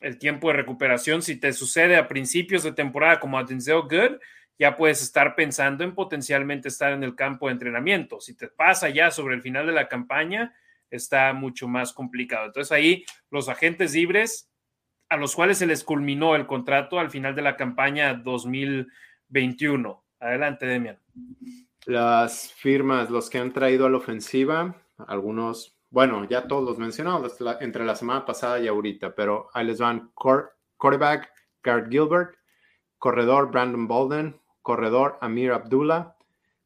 el tiempo de recuperación, si te sucede a principios de temporada como a Denzel Good, ya puedes estar pensando en potencialmente estar en el campo de entrenamiento. Si te pasa ya sobre el final de la campaña, está mucho más complicado. Entonces ahí los agentes libres a los cuales se les culminó el contrato al final de la campaña 2021. Adelante, Demian. Las firmas, los que han traído a la ofensiva, algunos, bueno, ya todos los mencionados entre la semana pasada y ahorita, pero ahí les van. Quarterback Garrett Gilbert, corredor Brandon Bolden, corredor Amir Abdullah,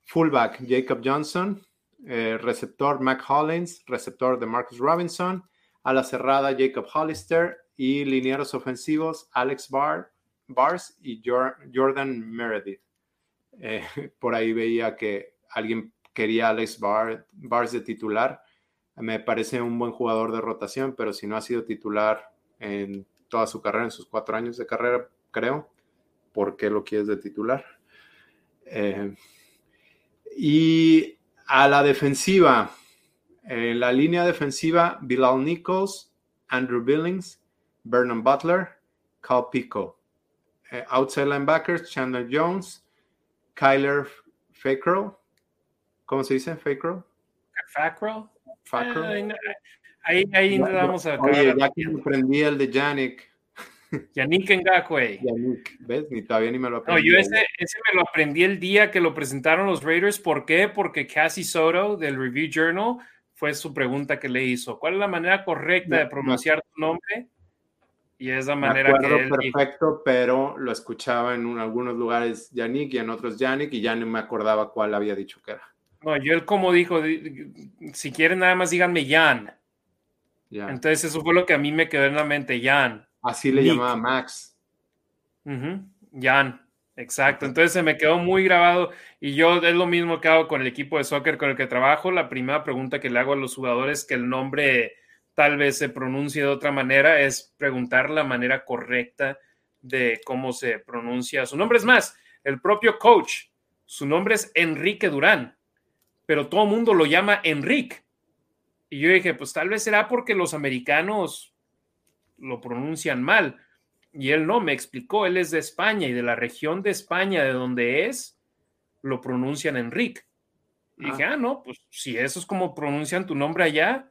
fullback Jacob Johnson, eh, receptor Mac Hollins, receptor de Marcus Robinson, a la cerrada Jacob Hollister. Y linieros ofensivos Alex Barr, Bars y Jordan Meredith. Eh, por ahí veía que alguien quería Alex Barr, Bars de titular. Me parece un buen jugador de rotación, pero si no ha sido titular en toda su carrera, en sus cuatro años de carrera, creo, ¿por qué lo quieres de titular? Eh, y a la defensiva, en la línea defensiva, Bilal Nichols, Andrew Billings, Vernon Butler, Cal Pico. Eh, outside linebackers, Chandler Jones, Kyler Fackrell. ¿Cómo se dice? Fackrell. Fackrell. ahí, ahí, vamos a. Oye, ya que aprendí el de Yannick. Yannick Ngakwe. Yannick, ¿ves? Ni todavía ni me lo aprendí. No, yo ese, ese, me lo aprendí el día que lo presentaron los Raiders. ¿Por qué? Porque Cassie Soto del Review Journal fue su pregunta que le hizo. ¿Cuál es la manera correcta de pronunciar tu nombre? Y es la manera que él perfecto, pero lo escuchaba en algunos lugares Yannick y en otros Yannick y ya no me acordaba cuál había dicho que era. No, yo él como dijo, si quieren nada más díganme Jan. Entonces eso fue lo que a mí me quedó en la mente, Jan. Así le llamaba Max. Jan, exacto. Entonces se me quedó muy grabado y yo es lo mismo que hago con el equipo de soccer con el que trabajo. La primera pregunta que le hago a los jugadores que el nombre tal vez se pronuncie de otra manera es preguntar la manera correcta de cómo se pronuncia su nombre. Es más, el propio coach, su nombre es Enrique Durán, pero todo el mundo lo llama Enrique. Y yo dije, pues tal vez será porque los americanos lo pronuncian mal. Y él no, me explicó, él es de España y de la región de España de donde es, lo pronuncian Enrique. Y dije, ah, no, pues si eso es como pronuncian tu nombre allá,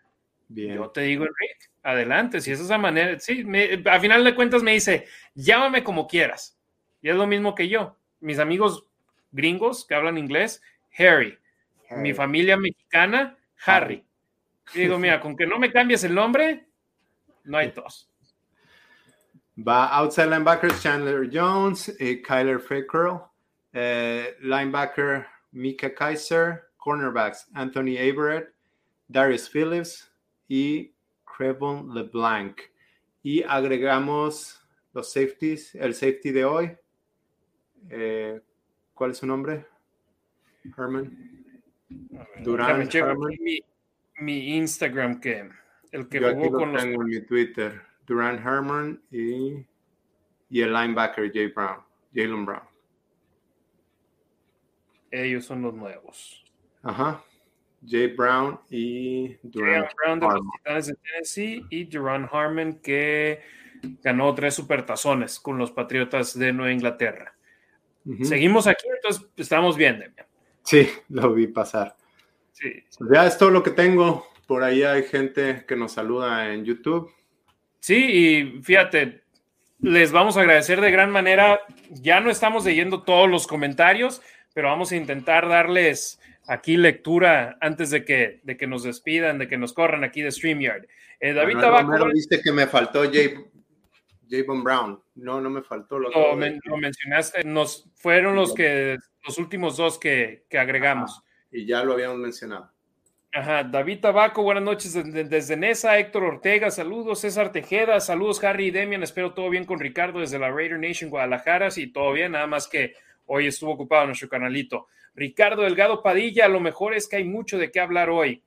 yo te digo Enrique, adelante, si esa es la manera, sí, a final de cuentas me dice, llámame como quieras. Y es lo mismo que yo. Mis amigos gringos que hablan inglés, Harry. Mi familia mexicana, Harry. digo, mira, con que no me cambies el nombre, no hay tos. Va outside linebackers Chandler Jones, eh, Kyler Fackrell, eh, linebacker Mika Kaiser, cornerbacks Anthony Averett, Darius Phillips y Crevon LeBlanc. Y agregamos los safeties, el safety de hoy. Eh, ¿Cuál es su nombre? Herman. Durán Herman. Mi, Instagram que el que jugó con los. En mi Twitter. Durant Herman y, y el linebacker Jay Brown, Jalen Brown. Ellos son los nuevos. Ajá. Jay Brown y Duran Brown de los Titanes de Tennessee y Duran Harmon que ganó tres supertazones con los Patriotas de Nueva Inglaterra. Seguimos aquí, entonces estamos bien, Demian. Sí, lo vi pasar. Sí. Pues ya es todo lo que tengo. Por ahí hay gente que nos saluda en YouTube. Sí, y fíjate, les vamos a agradecer de gran manera. Ya no estamos leyendo todos los comentarios, pero vamos a intentar darles aquí lectura antes de que, de que nos despidan, de que nos corran aquí de StreamYard. Eh, David Tabaco. Dice que me faltó Javon Brown. No, no me faltó. Lo, lo mencionaste. Nos fueron los que los últimos dos que, agregamos. y ya lo habíamos mencionado. Ajá, David Tabaco, buenas noches desde, Nesa, Héctor Ortega, saludos, César Tejeda, saludos Harry y Demian, espero todo bien con Ricardo desde la Raider Nation Guadalajara, sí, todo bien, nada más que hoy estuvo ocupado nuestro canalito. Ricardo Delgado Padilla, lo mejor es que hay mucho de qué hablar hoy.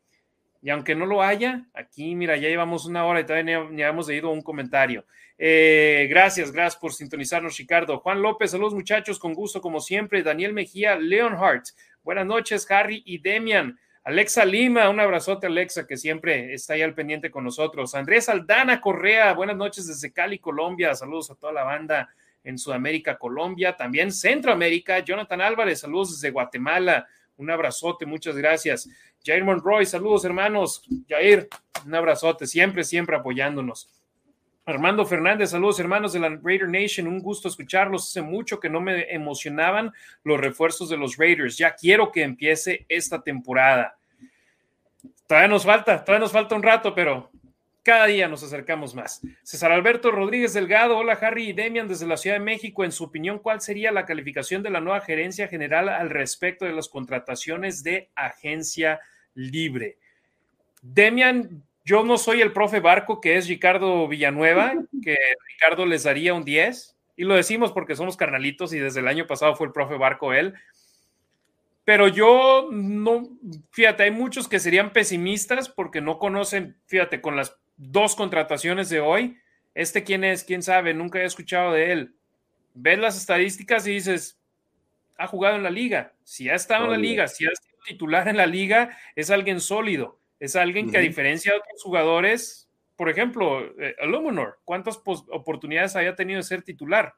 Y aunque no lo haya, aquí, mira, ya llevamos una hora y todavía ni, hemos leído un comentario. Eh, gracias, gracias por sintonizarnos, Ricardo. Juan López, saludos muchachos, con gusto como siempre. Daniel Mejía, Leonhardt, buenas noches, Harry y Demian. Alexa Lima, un abrazote, Alexa, que siempre está ahí al pendiente con nosotros. Andrés Aldana Correa, buenas noches desde Cali, Colombia. Saludos a toda la banda en Sudamérica, Colombia, también Centroamérica. Jonathan Álvarez, saludos desde Guatemala. Un abrazote, muchas gracias. Jair Monroy, saludos hermanos. Jair, un abrazote, siempre, siempre apoyándonos. Armando Fernández, saludos hermanos de la Raider Nation, un gusto escucharlos. Hace mucho que no me emocionaban los refuerzos de los Raiders. Ya quiero que empiece esta temporada. Todavía nos falta, todavía nos falta un rato, pero cada día nos acercamos más. César Alberto Rodríguez Delgado, hola Harry y Demian desde la Ciudad de México. En su opinión, ¿cuál sería la calificación de la nueva gerencia general al respecto de las contrataciones de agencia libre? Demian, yo no soy el profe Barco, que es Ricardo Villanueva, que Ricardo les daría un 10. Y lo decimos porque somos carnalitos y desde el año pasado fue el profe Barco él. Pero yo no, fíjate, hay muchos que serían pesimistas porque no conocen, fíjate, con las dos contrataciones de hoy. ¿Este quién es? ¿Quién sabe? Nunca he escuchado de él. Ves las estadísticas y dices, ha jugado en la liga. Si ha estado en la liga, si ha sido titular en la liga, es alguien sólido. Es alguien que a diferencia de otros jugadores, por ejemplo, eh, Aluminor, ¿cuántas oportunidades haya tenido de ser titular?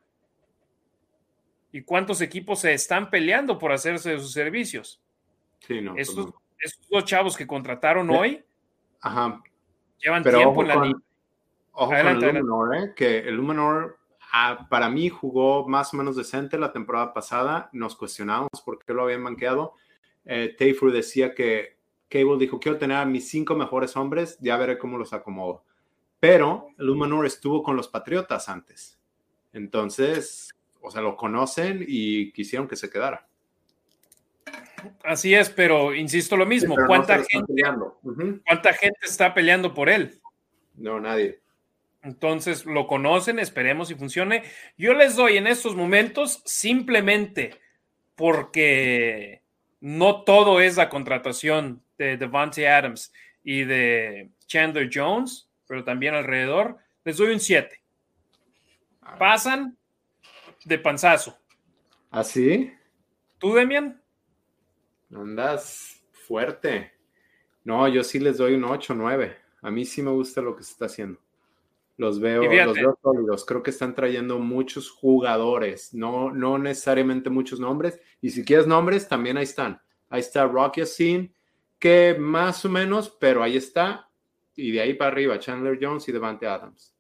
¿Y cuántos equipos se están peleando por hacerse de sus servicios? Sí, no. Pues estos, dos chavos que contrataron hoy, Ajá. Llevan tiempo en la liga. Ojo con el Luminor, ¿eh? que el Luminor ah, para mí jugó más o menos decente la temporada pasada. Nos cuestionamos por qué lo habían manqueado. Eh, decía que Cable dijo, quiero tener a mis cinco mejores hombres, ya veré cómo los acomodo. Pero el Luminor estuvo con los Patriotas antes. Entonces, o sea, lo conocen y quisieron que se quedara. Así es, pero insisto lo mismo, ¿cuánta, gente, ¿cuánta gente está peleando por él? No, nadie. Entonces lo conocen, esperemos y funcione. Yo les doy en estos momentos simplemente porque no todo es la contratación de Devante Adams y de Chandler Jones, pero también alrededor, les doy un 7. Ah. Pasan de panzazo. ¿Así? ¿Ah, ¿Tú, Demian? Andas fuerte. No, yo sí les doy un 8, 9. A mí sí me gusta lo que se está haciendo. Los veo, los veo sólidos. Creo que están trayendo muchos jugadores, no, no necesariamente muchos nombres. Y si quieres nombres, también ahí están. Ahí está Rocky Sin, que más o menos, pero ahí está. Y de ahí para arriba, Chandler Jones y Devante Adams.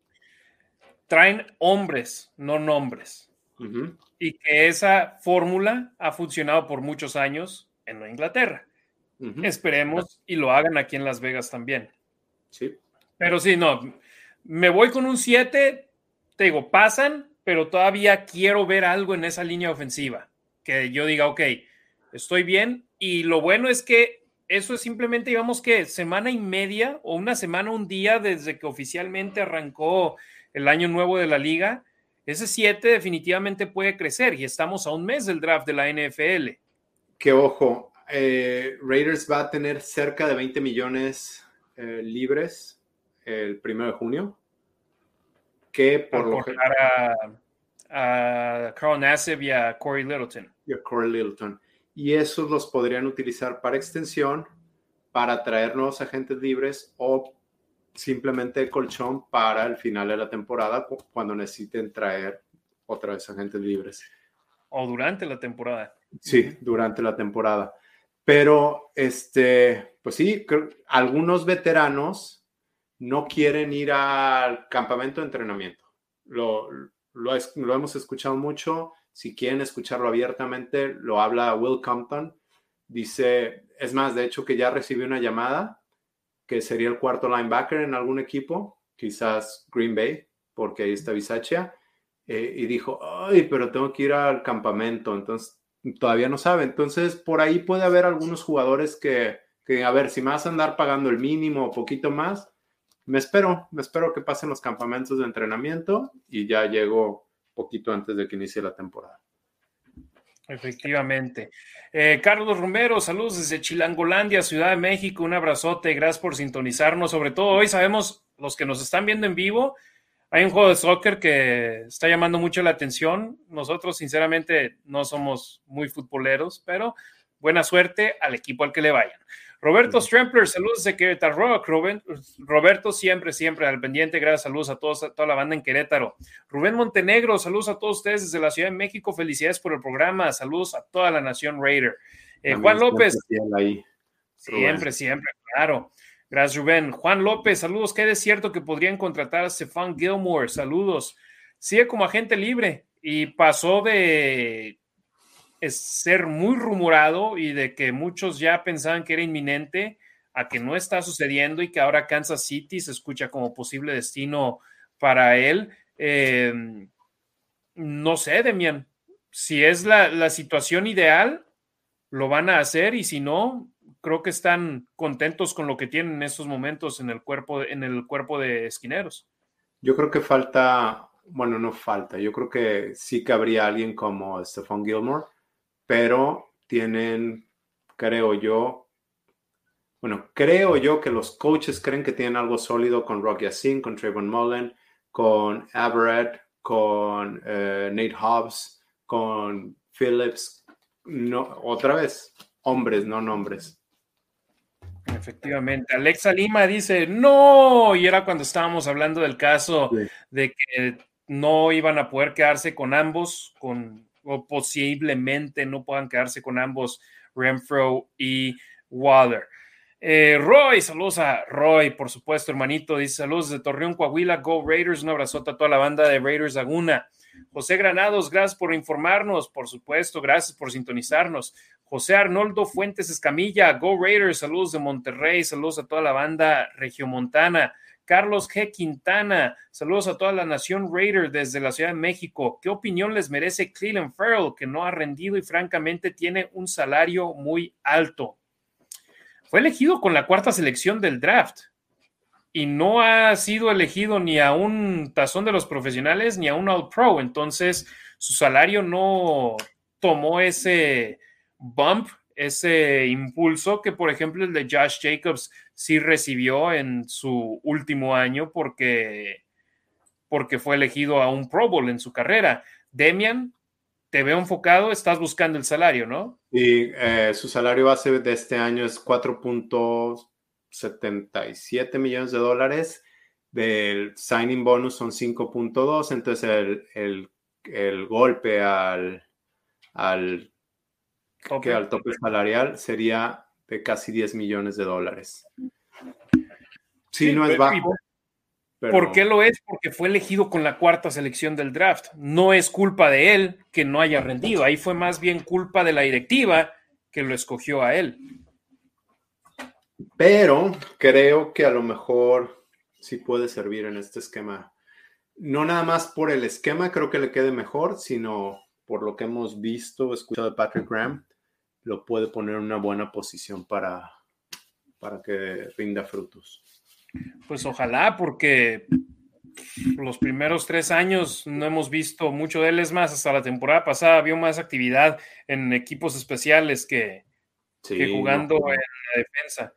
Traen hombres, no nombres. Y que esa fórmula ha funcionado por muchos años en Inglaterra. Esperemos y lo hagan aquí en Las Vegas también. Sí. Pero sí, no, me voy con un 7, te digo, pasan, pero todavía quiero ver algo en esa línea ofensiva, que yo diga, ok, estoy bien. Y lo bueno es que eso es simplemente, digamos que semana y media o una semana, un día desde que oficialmente arrancó el año nuevo de la liga. Ese 7 definitivamente puede crecer y estamos a un mes del draft de la NFL que ojo, eh, Raiders va a tener cerca de 20 millones eh, libres el primero de junio. Que por lo que. A, a Carl Nassib y a Corey Littleton. Y a Corey Littleton. Y esos los podrían utilizar para extensión, para traer nuevos agentes libres o simplemente colchón para el final de la temporada cuando necesiten traer otra vez agentes libres. O durante la temporada. Sí, durante la temporada. Pero, este, pues sí, algunos veteranos no quieren ir al campamento de entrenamiento. Lo, lo, hemos escuchado mucho. Si quieren escucharlo abiertamente, lo habla Will Compton. Dice, es más, de hecho, que ya recibió una llamada que sería el cuarto linebacker en algún equipo, quizás Green Bay, porque ahí está Bisaccia, eh, y dijo, ay, pero tengo que ir al campamento, entonces todavía no sabe. Entonces, por ahí puede haber algunos jugadores que, que, a ver, si me vas a andar pagando el mínimo o poquito más, me espero, me espero que pasen los campamentos de entrenamiento y ya llego poquito antes de que inicie la temporada. Efectivamente. Eh, Carlos Romero, saludos desde Chilangolandia, Ciudad de México. Un abrazote, gracias por sintonizarnos. Sobre todo hoy sabemos, los que nos están viendo en vivo, hay un juego de soccer que está llamando mucho la atención. Nosotros, sinceramente, no somos muy futboleros, pero buena suerte al equipo al que le vayan. Roberto Strempler, saludos de Querétaro Roberto, siempre, siempre al pendiente. Gracias, saludos a todos, a toda la banda en Querétaro. Rubén Montenegro, saludos a todos ustedes desde la Ciudad de México. Felicidades por el programa. Saludos a toda la nación Raider. Eh, Juan López. siempre, siempre, claro. Gracias, Rubén. Juan López, saludos. Qué es cierto que podrían contratar a Stefan Gilmore. Saludos. Sigue como agente libre y pasó de es ser muy rumorado y de que muchos ya pensaban que era inminente a que no está sucediendo y que ahora Kansas City se escucha como posible destino para él. Em, no sé, Demian, si es la, la, situación ideal, lo van a hacer y si no, creo que están contentos con lo que tienen en estos momentos en el cuerpo, en el cuerpo de esquineros. Yo creo que falta, bueno, no falta, yo creo que sí que habría alguien como Stephon Gilmore pero tienen, creo yo, bueno, creo yo que los coaches creen que tienen algo sólido con Rocky Yassin, con Trayvon Mullen, con Everett, con eh, Nate Hobbs, con Phillips. No, otra vez, hombres, no nombres. Efectivamente. Alexa Lima dice, no, y era cuando estábamos hablando del caso de que no iban a poder quedarse con ambos, con o posiblemente no puedan quedarse con ambos Renfro y Waller. Eh, Roy, saludos a Roy, por supuesto, hermanito. Dice saludos de Torreón, Coahuila, Go Raiders. Un abrazote a toda la banda de Raiders Laguna. José Granados, gracias por informarnos, por supuesto, gracias por sintonizarnos. José Arnoldo Fuentes Escamilla, Go Raiders, saludos de Monterrey, saludos a toda la banda regiomontana. Carlos G. Quintana, saludos a toda la nación Raider desde la Ciudad de México. ¿Qué opinión les merece Cleveland Farrell, que no ha rendido y francamente tiene un salario muy alto? Fue elegido con la cuarta selección del draft y no ha sido elegido ni a un tazón de los profesionales ni a un All Pro. Entonces, su salario no tomó ese bump ese impulso que, por ejemplo, el de Josh Jacobs sí recibió en su último año porque, porque fue elegido a un Pro Bowl en su carrera. Demian, te veo enfocado, estás buscando el salario, ¿no? Y eh, su salario base de este año es 4.77 millones de dólares. Del signing bonus son 5.2, entonces el, el golpe al, al que al tope salarial sería de casi 10 millones de dólares. Sí, no es bajo. ¿Por qué lo es? Porque fue elegido con la cuarta selección del draft. No es culpa de él que no haya rendido. Ahí fue más bien culpa de la directiva que lo escogió a él. Pero creo que a lo mejor sí puede servir en este esquema. No nada más por el esquema, creo que le quede mejor, sino por lo que hemos visto, escuchado de Patrick Graham lo puede poner en una buena posición para, para que rinda frutos. Pues ojalá, porque los primeros tres años no hemos visto mucho de él. Es más, hasta la temporada pasada vio más actividad en equipos especiales que, jugando en la defensa.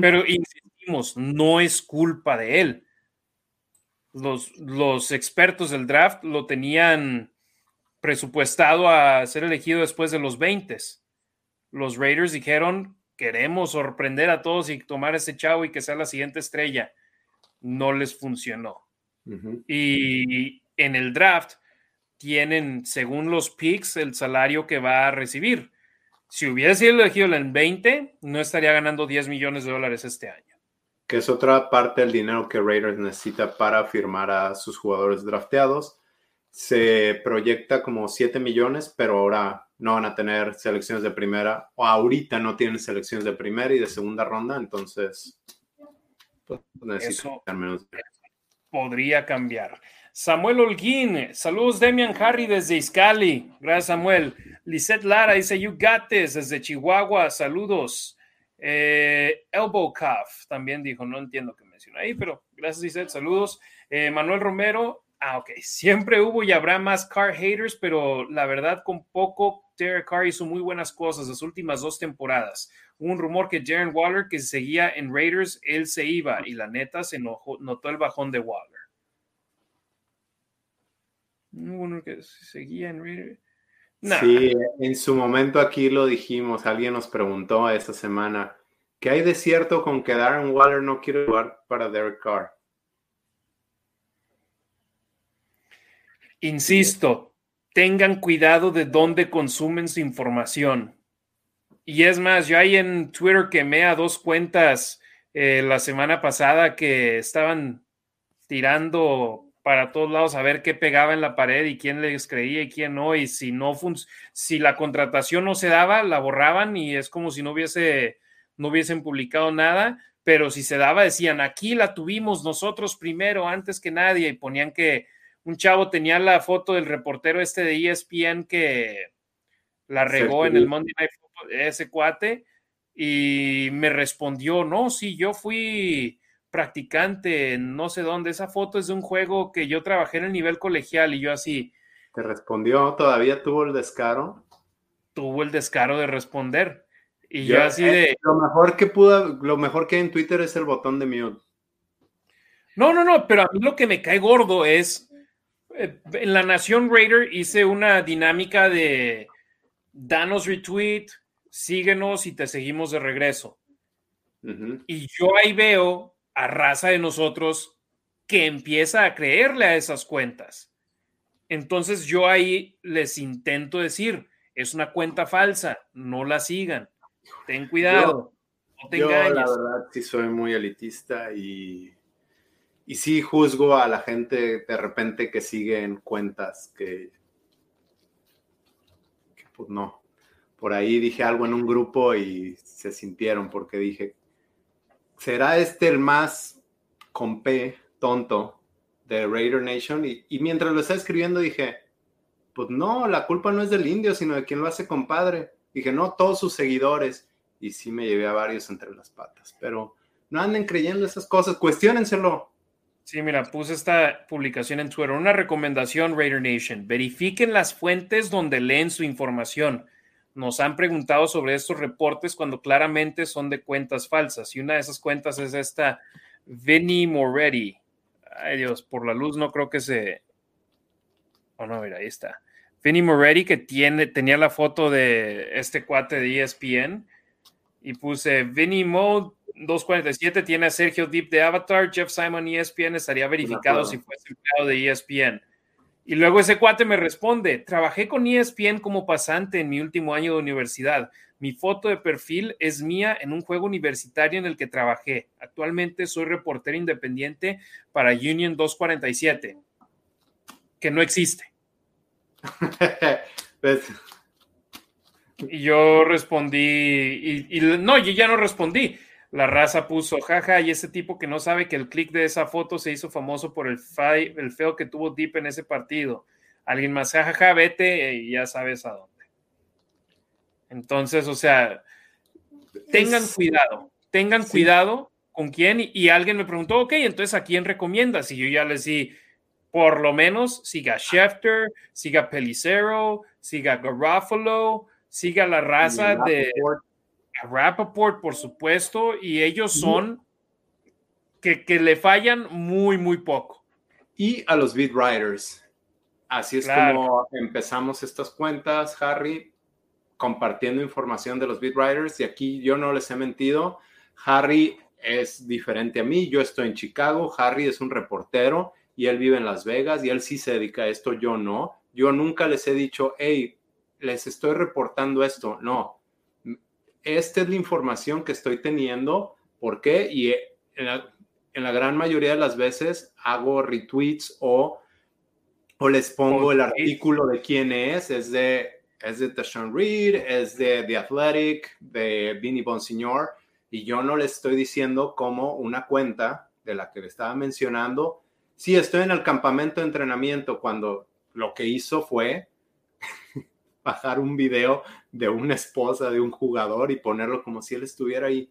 Pero insistimos, no es culpa de él. Los, los expertos del draft lo tenían presupuestado a ser elegido después de los 20. Los Raiders dijeron queremos sorprender a todos y tomar ese chavo y que sea la siguiente estrella. No les funcionó. Y en el draft tienen, según los picks, el salario que va a recibir. Si hubiera sido elegido en 20, no estaría ganando 10 millones de dólares este año. Que es otra parte del dinero que Raiders necesita para firmar a sus jugadores drafteados. Se proyecta como 7 millones, pero ahora no van a tener selecciones de primera, o ahorita no tienen selecciones de primera y de segunda ronda, entonces pues, necesitan menos. Podría cambiar. Samuel Holguín, saludos Demian Harry desde Iscali, gracias Samuel. Lisette Lara dice, You got desde Chihuahua, saludos. Eh, Elbow Cuff también dijo, no entiendo qué menciona ahí, pero gracias Lisette, saludos. Eh, Manuel Romero, ah, ok, siempre hubo y habrá más car haters, pero la verdad con poco Derek Carr hizo muy buenas cosas las últimas dos temporadas. un rumor que Jaren Waller, que seguía en Raiders, él se iba y la neta se notó el bajón de Waller. Uno que seguía en Sí, en su momento aquí lo dijimos, alguien nos preguntó esa semana, ¿qué hay de cierto con que Darren Waller no quiere jugar para Derek Carr? Insisto, tengan cuidado de dónde consumen su información. Y es más, yo ahí en Twitter quemé a dos cuentas eh, la semana pasada que estaban tirando para todos lados a ver qué pegaba en la pared y quién les creía y quién no. Y si no si la contratación no se daba, la borraban y es como si no hubiese, no hubiesen publicado nada. Pero si se daba, decían aquí la tuvimos nosotros primero, antes que nadie, y ponían que un chavo tenía la foto del reportero este de ESPN que la regó en el Monday Night Football, ese cuate, y me respondió, no, sí, yo fui practicante no sé dónde. Esa foto es de un juego que yo trabajé en el nivel colegial y yo así. ¿Te respondió? ¿Todavía tuvo el descaro? Tuvo el descaro de responder. Y yo, así eh, de. Lo mejor que pudo, lo mejor que hay en Twitter es el botón de mute. No, no, no, pero a mí lo que me cae gordo es. Eh, en la Nación Raider hice una dinámica de danos retweet, síguenos y te seguimos de regreso. Y yo ahí veo a raza de nosotros que empieza a creerle a esas cuentas. Entonces yo ahí les intento decir, es una cuenta falsa, no la sigan, ten cuidado, no te engañes. la verdad sí soy muy elitista y, y sí juzgo a la gente de repente que sigue en cuentas que, pues no. Por ahí dije algo en un grupo y se sintieron porque dije, ¿será este el más con P tonto de Raider Nation? Y, mientras lo estaba escribiendo dije, pues no, la culpa no es del indio, sino de quien lo hace compadre. Dije, no, todos sus seguidores. Y sí me llevé a varios entre las patas, pero no anden creyendo esas cosas, cuestionenselo. Sí, mira, puse esta publicación en Twitter, una recomendación Raider Nation, verifiquen las fuentes donde leen su información nos han preguntado sobre estos reportes cuando claramente son de cuentas falsas. Y una de esas cuentas es esta Vinny Moretti. Ay Dios, por la luz no creo que se... Oh no, mira, ahí está. Vinny Moretti que tiene, tenía la foto de este cuate de ESPN y puse Vinny Mode 247 tiene a Sergio Deep de Avatar, Jeff Simon ESPN estaría verificado si fuese empleado de ESPN. Y luego ese cuate me responde, trabajé con ESPN como pasante en mi último año de universidad. Mi foto de perfil es mía en un juego universitario en el que trabajé. Actualmente soy reportero independiente para Union 247, que no existe. Pues, y yo respondí, y, no, yo ya no respondí. La raza puso, jaja, y ese tipo que no sabe que el clic de esa foto se hizo famoso por el, el feo que tuvo Deep en ese partido. Alguien más, jajaja, vete y ya sabes a dónde. Entonces, o sea, tengan cuidado, tengan cuidado con quién. Y, alguien me preguntó, ok, entonces a quién recomiendas? Y yo ya les di, por lo menos siga Schefter, siga Pelicero, siga Garofalo, siga la raza de Rappaport, por supuesto, y ellos son que, le fallan muy, muy poco. Y a los beat writers. Así es como empezamos estas cuentas, Harry. compartiendo información de los beat writers y aquí yo no les he mentido. Harry es diferente a mí, yo estoy en Chicago, Harry es un reportero y él vive en Las Vegas y él sí se dedica a esto, yo no. Yo nunca les he dicho, hey, les estoy reportando esto. No, esta es la información que estoy teniendo. ¿Por qué? Y en la, gran mayoría de las veces hago retweets o, o les pongo el artículo de quién es. Es de, es de Tashawn Reed, es de The Athletic, de Vinny Bonsignor. Y yo no les estoy diciendo como una cuenta de la que le estaba mencionando. Sí, estoy en el campamento de entrenamiento cuando lo que hizo fue bajar un video de una esposa de un jugador y ponerlo como si él estuviera ahí.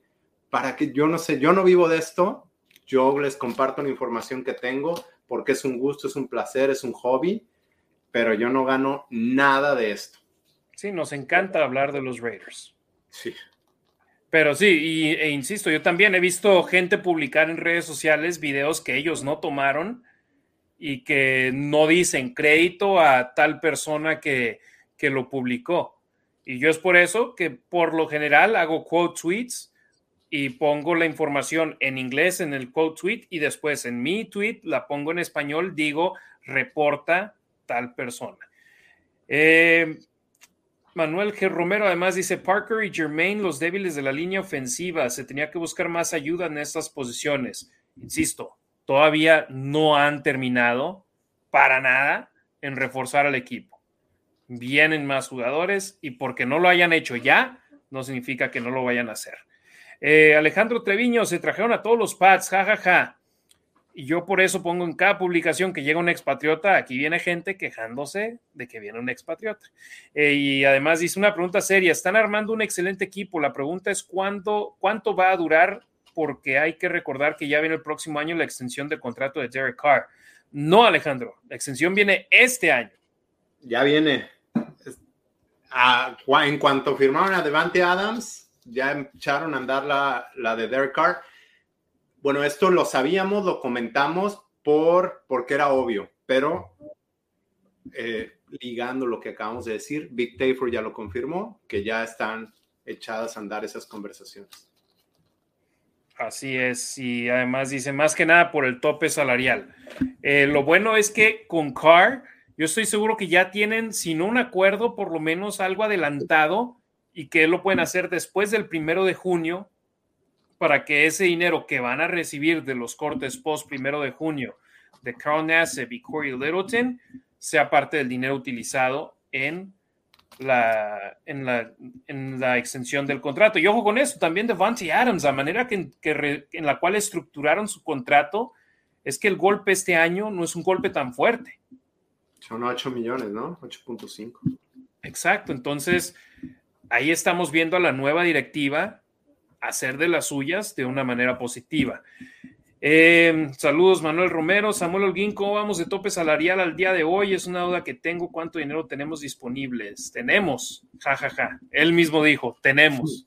Para que yo no sé, yo no vivo de esto, yo les comparto la información que tengo porque es un gusto, es un placer, es un hobby, pero yo no gano nada de esto. Sí, nos encanta hablar de los Raiders. Sí. Pero sí, y, e insisto, yo también he visto gente publicar en redes sociales videos que ellos no tomaron y que no dicen crédito a tal persona que, que lo publicó. Y yo es por eso que por lo general hago quote tweets y pongo la información en inglés en el quote tweet y después en mi tweet la pongo en español, digo, reporta tal persona. Eh, Manuel G. Romero además dice, Parker y Jermaine, los débiles de la línea ofensiva, se tenía que buscar más ayuda en estas posiciones. Insisto, todavía no han terminado para nada en reforzar al equipo vienen más jugadores y porque no lo hayan hecho ya, no significa que no lo vayan a hacer. Eh, Alejandro Treviño, se trajeron a todos los pads, jajaja. Ja, ja. Y yo por eso pongo en cada publicación que llega un expatriota, aquí viene gente quejándose de que viene un expatriota. Eh, y además dice una pregunta seria, están armando un excelente equipo, la pregunta es cuándo, cuánto va a durar, porque hay que recordar que ya viene el próximo año la extensión del contrato de Derek Carr. No, Alejandro, la extensión viene este año. Ya viene, en cuanto firmaron a Devante Adams, ya echaron a andar la, la de Derek Carr. Bueno, esto lo sabíamos, lo comentamos por, porque era obvio, pero eh, ligando lo que acabamos de decir, Big Tafer ya lo confirmó, que ya están echadas a andar esas conversaciones. Así es, y además dice más que nada por el tope salarial. Eh, lo bueno es que con Carr yo estoy seguro que ya tienen, si no un acuerdo, por lo menos algo adelantado y que lo pueden hacer después del primero de junio para que ese dinero que van a recibir de los cortes post primero de junio de Carl Nassib y Corey Littleton sea parte del dinero utilizado en la, en la, en la extensión del contrato. Y ojo con eso, también de Vontae Adams, la manera que, que en la cual estructuraron su contrato es que el golpe este año no es un golpe tan fuerte. Son 8 millones, ¿no? 8.5. Exacto, entonces ahí estamos viendo a la nueva directiva hacer de las suyas de una manera positiva. Eh, saludos, Manuel Romero, Samuel Holguín, ¿cómo vamos de tope salarial al día de hoy? Es una duda que tengo, ¿cuánto dinero tenemos disponibles? Tenemos, jajaja, ja, ja. él mismo dijo, tenemos.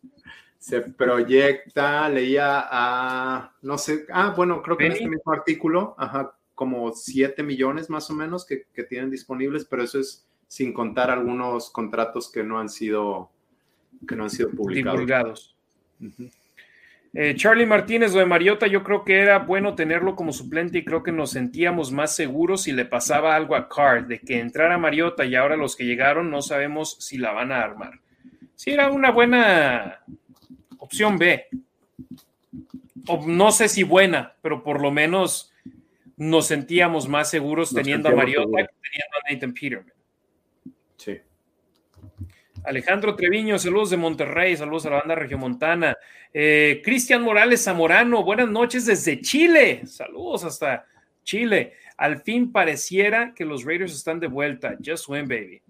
Se proyecta, leía a, no sé, ah, bueno, creo que en este mismo artículo, ajá, como 7 millones más o menos que, tienen disponibles, pero eso es sin contar algunos contratos que no han sido, que no han sido publicados. Eh, Charlie Martínez, lo de Mariota, yo creo que era bueno tenerlo como suplente y creo que nos sentíamos más seguros si le pasaba algo a Card, de que entrara Mariota y ahora los que llegaron no sabemos si la van a armar. Sí, era una buena opción B. O no sé si buena, pero por lo menos nos sentíamos más seguros teniendo a Mariota que teniendo a Nathan Peterman. Sí. Alejandro Treviño, saludos de Monterrey, saludos a la banda Regiomontana. Eh, Cristian Morales Zamorano, buenas noches desde Chile, saludos hasta Chile. Al fin pareciera que los Raiders están de vuelta. Just win, baby.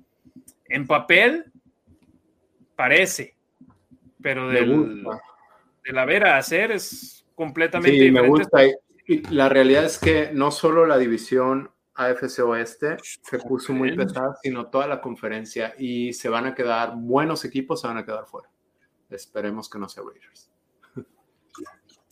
En papel, parece, pero del, de la vera a hacer es completamente sí, Me gusta la realidad es que no solo la división AFC Oeste se puso muy pesada, sino toda la conferencia y se van a quedar, buenos equipos se van a quedar fuera. Esperemos que no sea Raiders.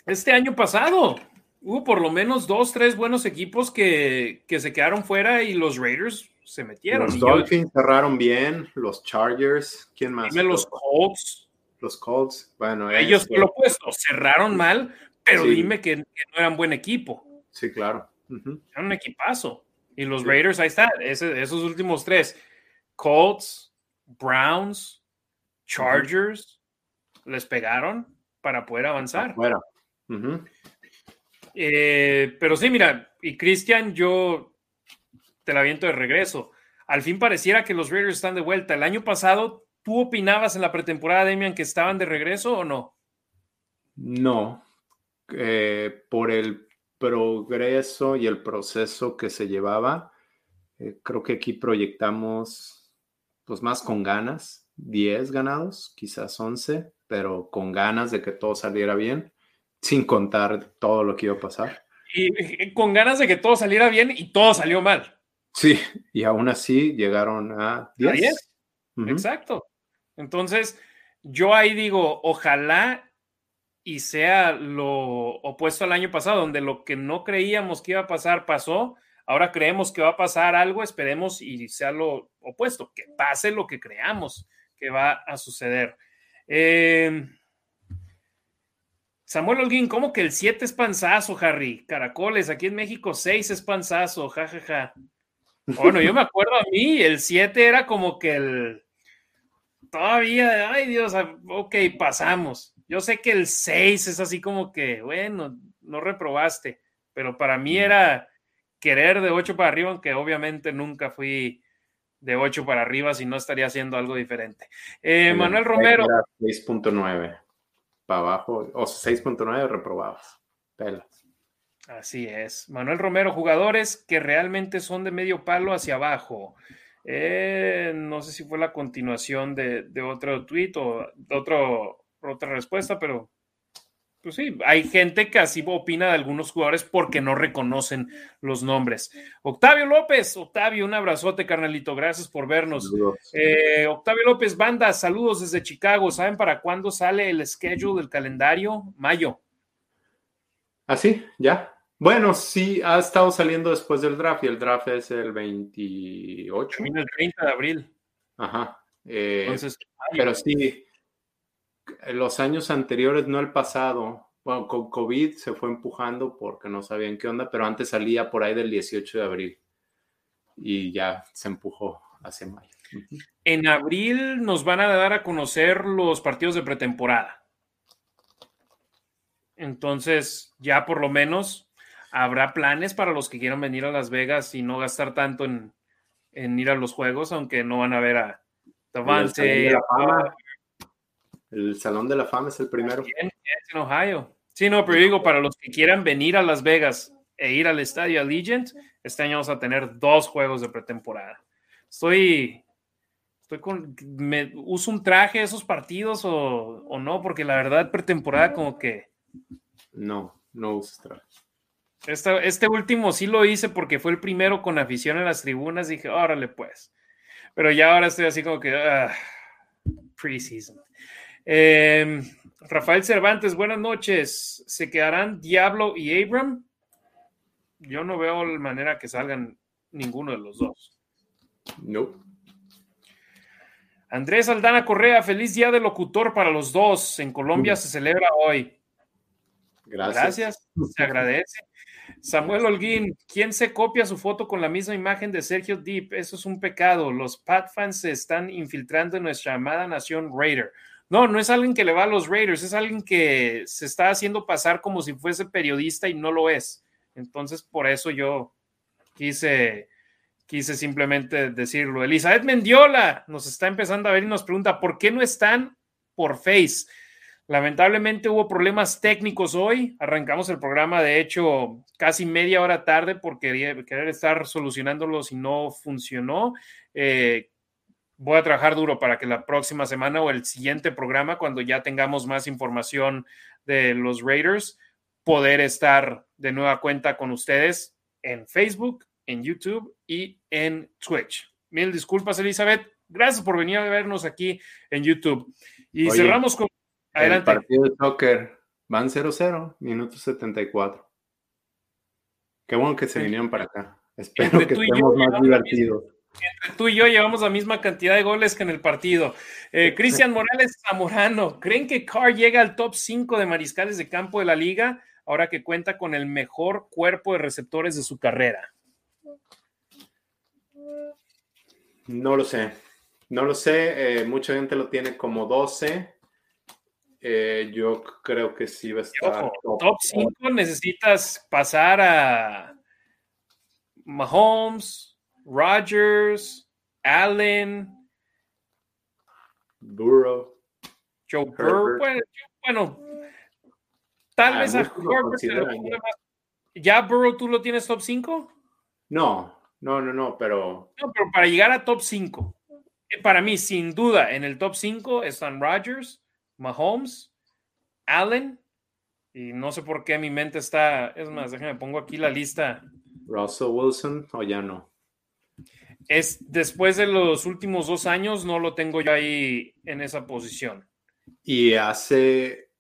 Este año pasado hubo por lo menos dos, tres buenos equipos que, que se quedaron fuera y los Raiders se metieron. Los Dolphins cerraron bien, los Chargers, ¿quién más? los Colts. Los Colts, bueno. Ellos este lo opuesto, cerraron mal, pero dime que, no eran buen equipo. Sí, claro. Eran un equipazo. Y los Raiders, ahí está, esos últimos tres. Colts, Browns, Chargers, les pegaron para poder avanzar. Bueno. Eh, pero sí, mira, y Cristian, yo te la viento de regreso. Al fin pareciera que los Raiders están de vuelta. El año pasado, ¿tú opinabas en la pretemporada, Demian, que estaban de regreso o no? No. Eh, por el progreso y el proceso que se llevaba, eh, creo que aquí proyectamos pues más con ganas, 10 ganados, quizás 11, pero con ganas de que todo saliera bien sin contar todo lo que iba a pasar. Y con ganas de que todo saliera bien y todo salió mal. Sí, y aún así llegaron a 10. Exacto. Entonces, yo ahí digo, ojalá y sea lo opuesto al año pasado, donde lo que no creíamos que iba a pasar pasó, ahora creemos que va a pasar algo, esperemos y sea lo opuesto, que pase lo que creamos que va a suceder. Eh, Samuel Holguín, ¿cómo que el 7 es panzazo, Harry? Caracoles, aquí en México 6 es panzazo, jajaja. Bueno, yo me acuerdo a mí, el 7 era como que el. Todavía, ay Dios, ah, ok, pasamos. Yo sé que el 6 es así como que, bueno, no reprobaste, pero para mí era querer de 8 para arriba, aunque obviamente nunca fui de 8 para arriba, si no estaría haciendo algo diferente. Eh, Manuel Romero. 6.9 para abajo, o 6.9 reprobados. Pelas. Así es. Manuel Romero, jugadores que realmente son de medio palo hacia abajo. Eh, no sé si fue la continuación de, otro tweet o de otro, otra respuesta, pero pues sí, hay gente que así opina de algunos jugadores porque no reconocen los nombres. Octavio López, Octavio, un abrazote, carnalito, gracias por vernos. Eh, Octavio López, banda, saludos desde Chicago. ¿Saben para cuándo sale el schedule del calendario? Mayo. ¿Ah, sí? ¿Ya? Bueno, sí, ha estado saliendo después del draft y el draft es el 28. el 30 de abril. Ajá. Eh, Entonces, pero sí, los años anteriores, no el pasado, bueno, con COVID se fue empujando porque no sabían qué onda, pero antes salía por ahí del 18 de abril y ya se empujó hace mayo. En abril nos van a dar a conocer los partidos de pretemporada. Entonces, ya por lo menos habrá planes para los que quieran venir a Las Vegas y no gastar tanto en, ir a los juegos, aunque no van a ver a Davante, el Salón de la Fama es el primero. en Ohio. Sí, no, pero digo, para los que quieran venir a Las Vegas e ir al estadio Allegiant, este año vamos a tener dos juegos de pretemporada. Estoy, estoy con, me uso un traje esos partidos o, no, porque la verdad pretemporada como que... No, no usas traje. Este, este, último sí lo hice porque fue el primero con afición en las tribunas. Dije, órale pues. Pero ya ahora estoy así como que... Uh, preseason. Em, Rafael Cervantes, buenas noches. ¿Se quedarán Diablo y Abram? Yo no veo la manera que salgan ninguno de los dos. No. Andrés Aldana Correa, feliz día de locutor para los dos. En Colombia se celebra hoy. Gracias. Gracias, se agradece. Samuel Holguín, ¿quién se copia su foto con la misma imagen de Sergio Deep? Eso es un pecado. Los Pat fans se están infiltrando en nuestra amada nación Raider. No, no es alguien que le va a los Raiders, es alguien que se está haciendo pasar como si fuese periodista y no lo es. Entonces, por eso yo quise, quise simplemente decirlo. Elizabeth Mendiola nos está empezando a ver y nos pregunta, ¿por qué no están por Face? Lamentablemente hubo problemas técnicos hoy. Arrancamos el programa, de hecho, casi media hora tarde porque querer estar solucionándolos y no funcionó. Eh, voy a trabajar duro para que la próxima semana o el siguiente programa, cuando ya tengamos más información de los Raiders, poder estar de nueva cuenta con ustedes en Facebook, en YouTube y en Twitch. Mil disculpas, Elizabeth. Gracias por venir a vernos aquí en YouTube. Y cerramos con. Adelante. El partido de soccer van 0-0, minuto 74. Qué bueno que se vinieron para acá. Espero que estemos más divertidos. Tú y yo llevamos la misma cantidad de goles que en el partido. Eh, Cristian Morales Zamorano, ¿creen que Carr llega al top 5 de mariscales de campo de la liga ahora que cuenta con el mejor cuerpo de receptores de su carrera? No lo sé. No lo sé. Eh, mucha gente lo tiene como 12. Eh, yo creo que sí va a estar. top 5 necesitas pasar a Mahomes, Rogers, Allen, Burrow, Joe Burrow. Bueno, tal ah, vez a Herbert ¿Ya Burrow tú lo tienes top 5? No, no, no, no, pero. No, pero para llegar a top 5, eh, para mí, sin duda, en el top 5 están Rogers, Mahomes, Allen, y no sé por qué mi mente está. Es más, déjame pongo aquí la lista. Russell Wilson o ya no. Es después de los últimos dos años, no lo tengo yo ahí en esa posición. Y hace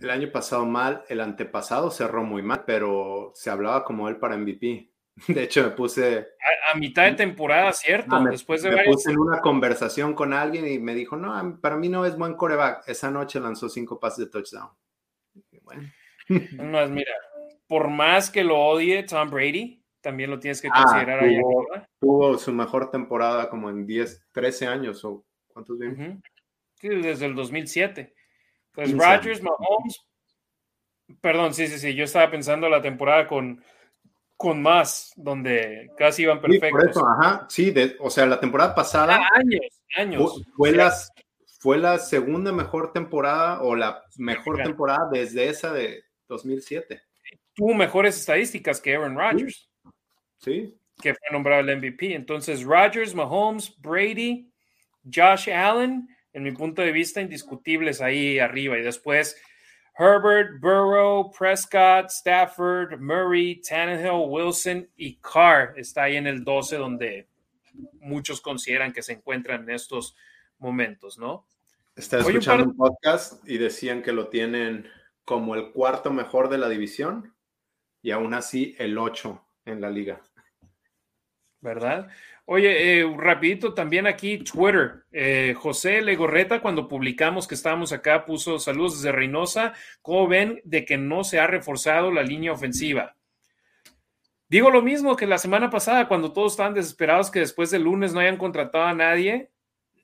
el año pasado mal, el antepasado cerró muy mal, pero se hablaba como él para MVP. De hecho, me puse. A, mitad de temporada, cierto. me, después de me puse en una conversación con alguien y me dijo: No, para mí no es buen coreback. Esa noche lanzó cinco pases de touchdown. Bueno. No, mira, por más que lo odie Tom Brady, también lo tienes que ah, considerar ahí. Tuvo su mejor temporada como en 10, 13 años o cuántos bien. sí, desde el 2007. Pues Rodgers, Mahomes, perdón, sí, sí, sí, yo estaba pensando la temporada con, con más, donde casi iban perfectos. Sí, por eso, ajá, sí, o sea, la temporada pasada. Ah, años, años. Fue, las, fue la segunda mejor temporada o la mejor temporada desde esa de 2007 tuvo mejores estadísticas que Aaron Rodgers. Sí. Que fue nombrado el MVP. Entonces, Rodgers, Mahomes, Brady, Josh Allen, en mi punto de vista, indiscutibles ahí arriba. Y después, Herbert, Burrow, Prescott, Stafford, Murray, Tannehill, Wilson y Carr está ahí en el 12, donde muchos consideran que se encuentran en estos momentos, ¿no? Está escuchando un podcast y decían que lo tienen como el cuarto mejor de la división y aún así el 8 en la liga. ¿Verdad? Oye, eh, rapidito también aquí Twitter. Eh, José Legorreta, cuando publicamos que estábamos acá, puso saludos desde Reynosa. ¿Cómo ven de que no se ha reforzado la línea ofensiva? Digo lo mismo que la semana pasada, cuando todos estaban desesperados que después del lunes no hayan contratado a nadie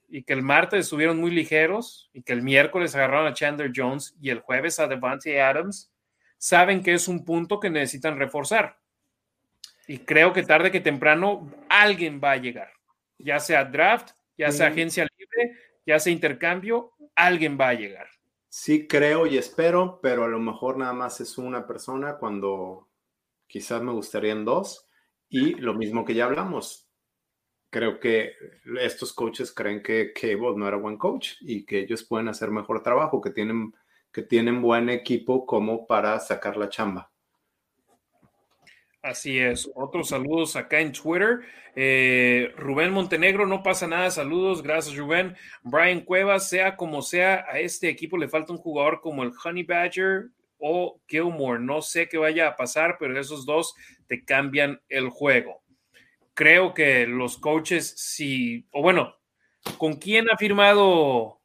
y que el martes estuvieron muy ligeros y que el miércoles agarraron a Chandler Jones y el jueves a Devante Adams saben que es un punto que necesitan reforzar. Y creo que tarde que temprano alguien va a llegar, ya sea draft, ya sea agencia libre, ya sea intercambio, alguien va a llegar. Sí, creo y espero, pero a lo mejor nada más es una persona cuando quizás me gustarían dos. Y lo mismo que ya hablamos, creo que estos coaches creen que Cable no era buen coach y que ellos pueden hacer mejor trabajo, que tienen que tienen buen equipo como para sacar la chamba. Así es. Otros saludos acá en Twitter. Eh, Rubén Montenegro, no pasa nada. Saludos. Gracias, Rubén. Brian Cuevas, sea como sea, a este equipo le falta un jugador como el Honey Badger o Gilmore. No sé qué vaya a pasar, pero esos dos te cambian el juego. Creo que los coaches, sí, o bueno, ¿con quién ha firmado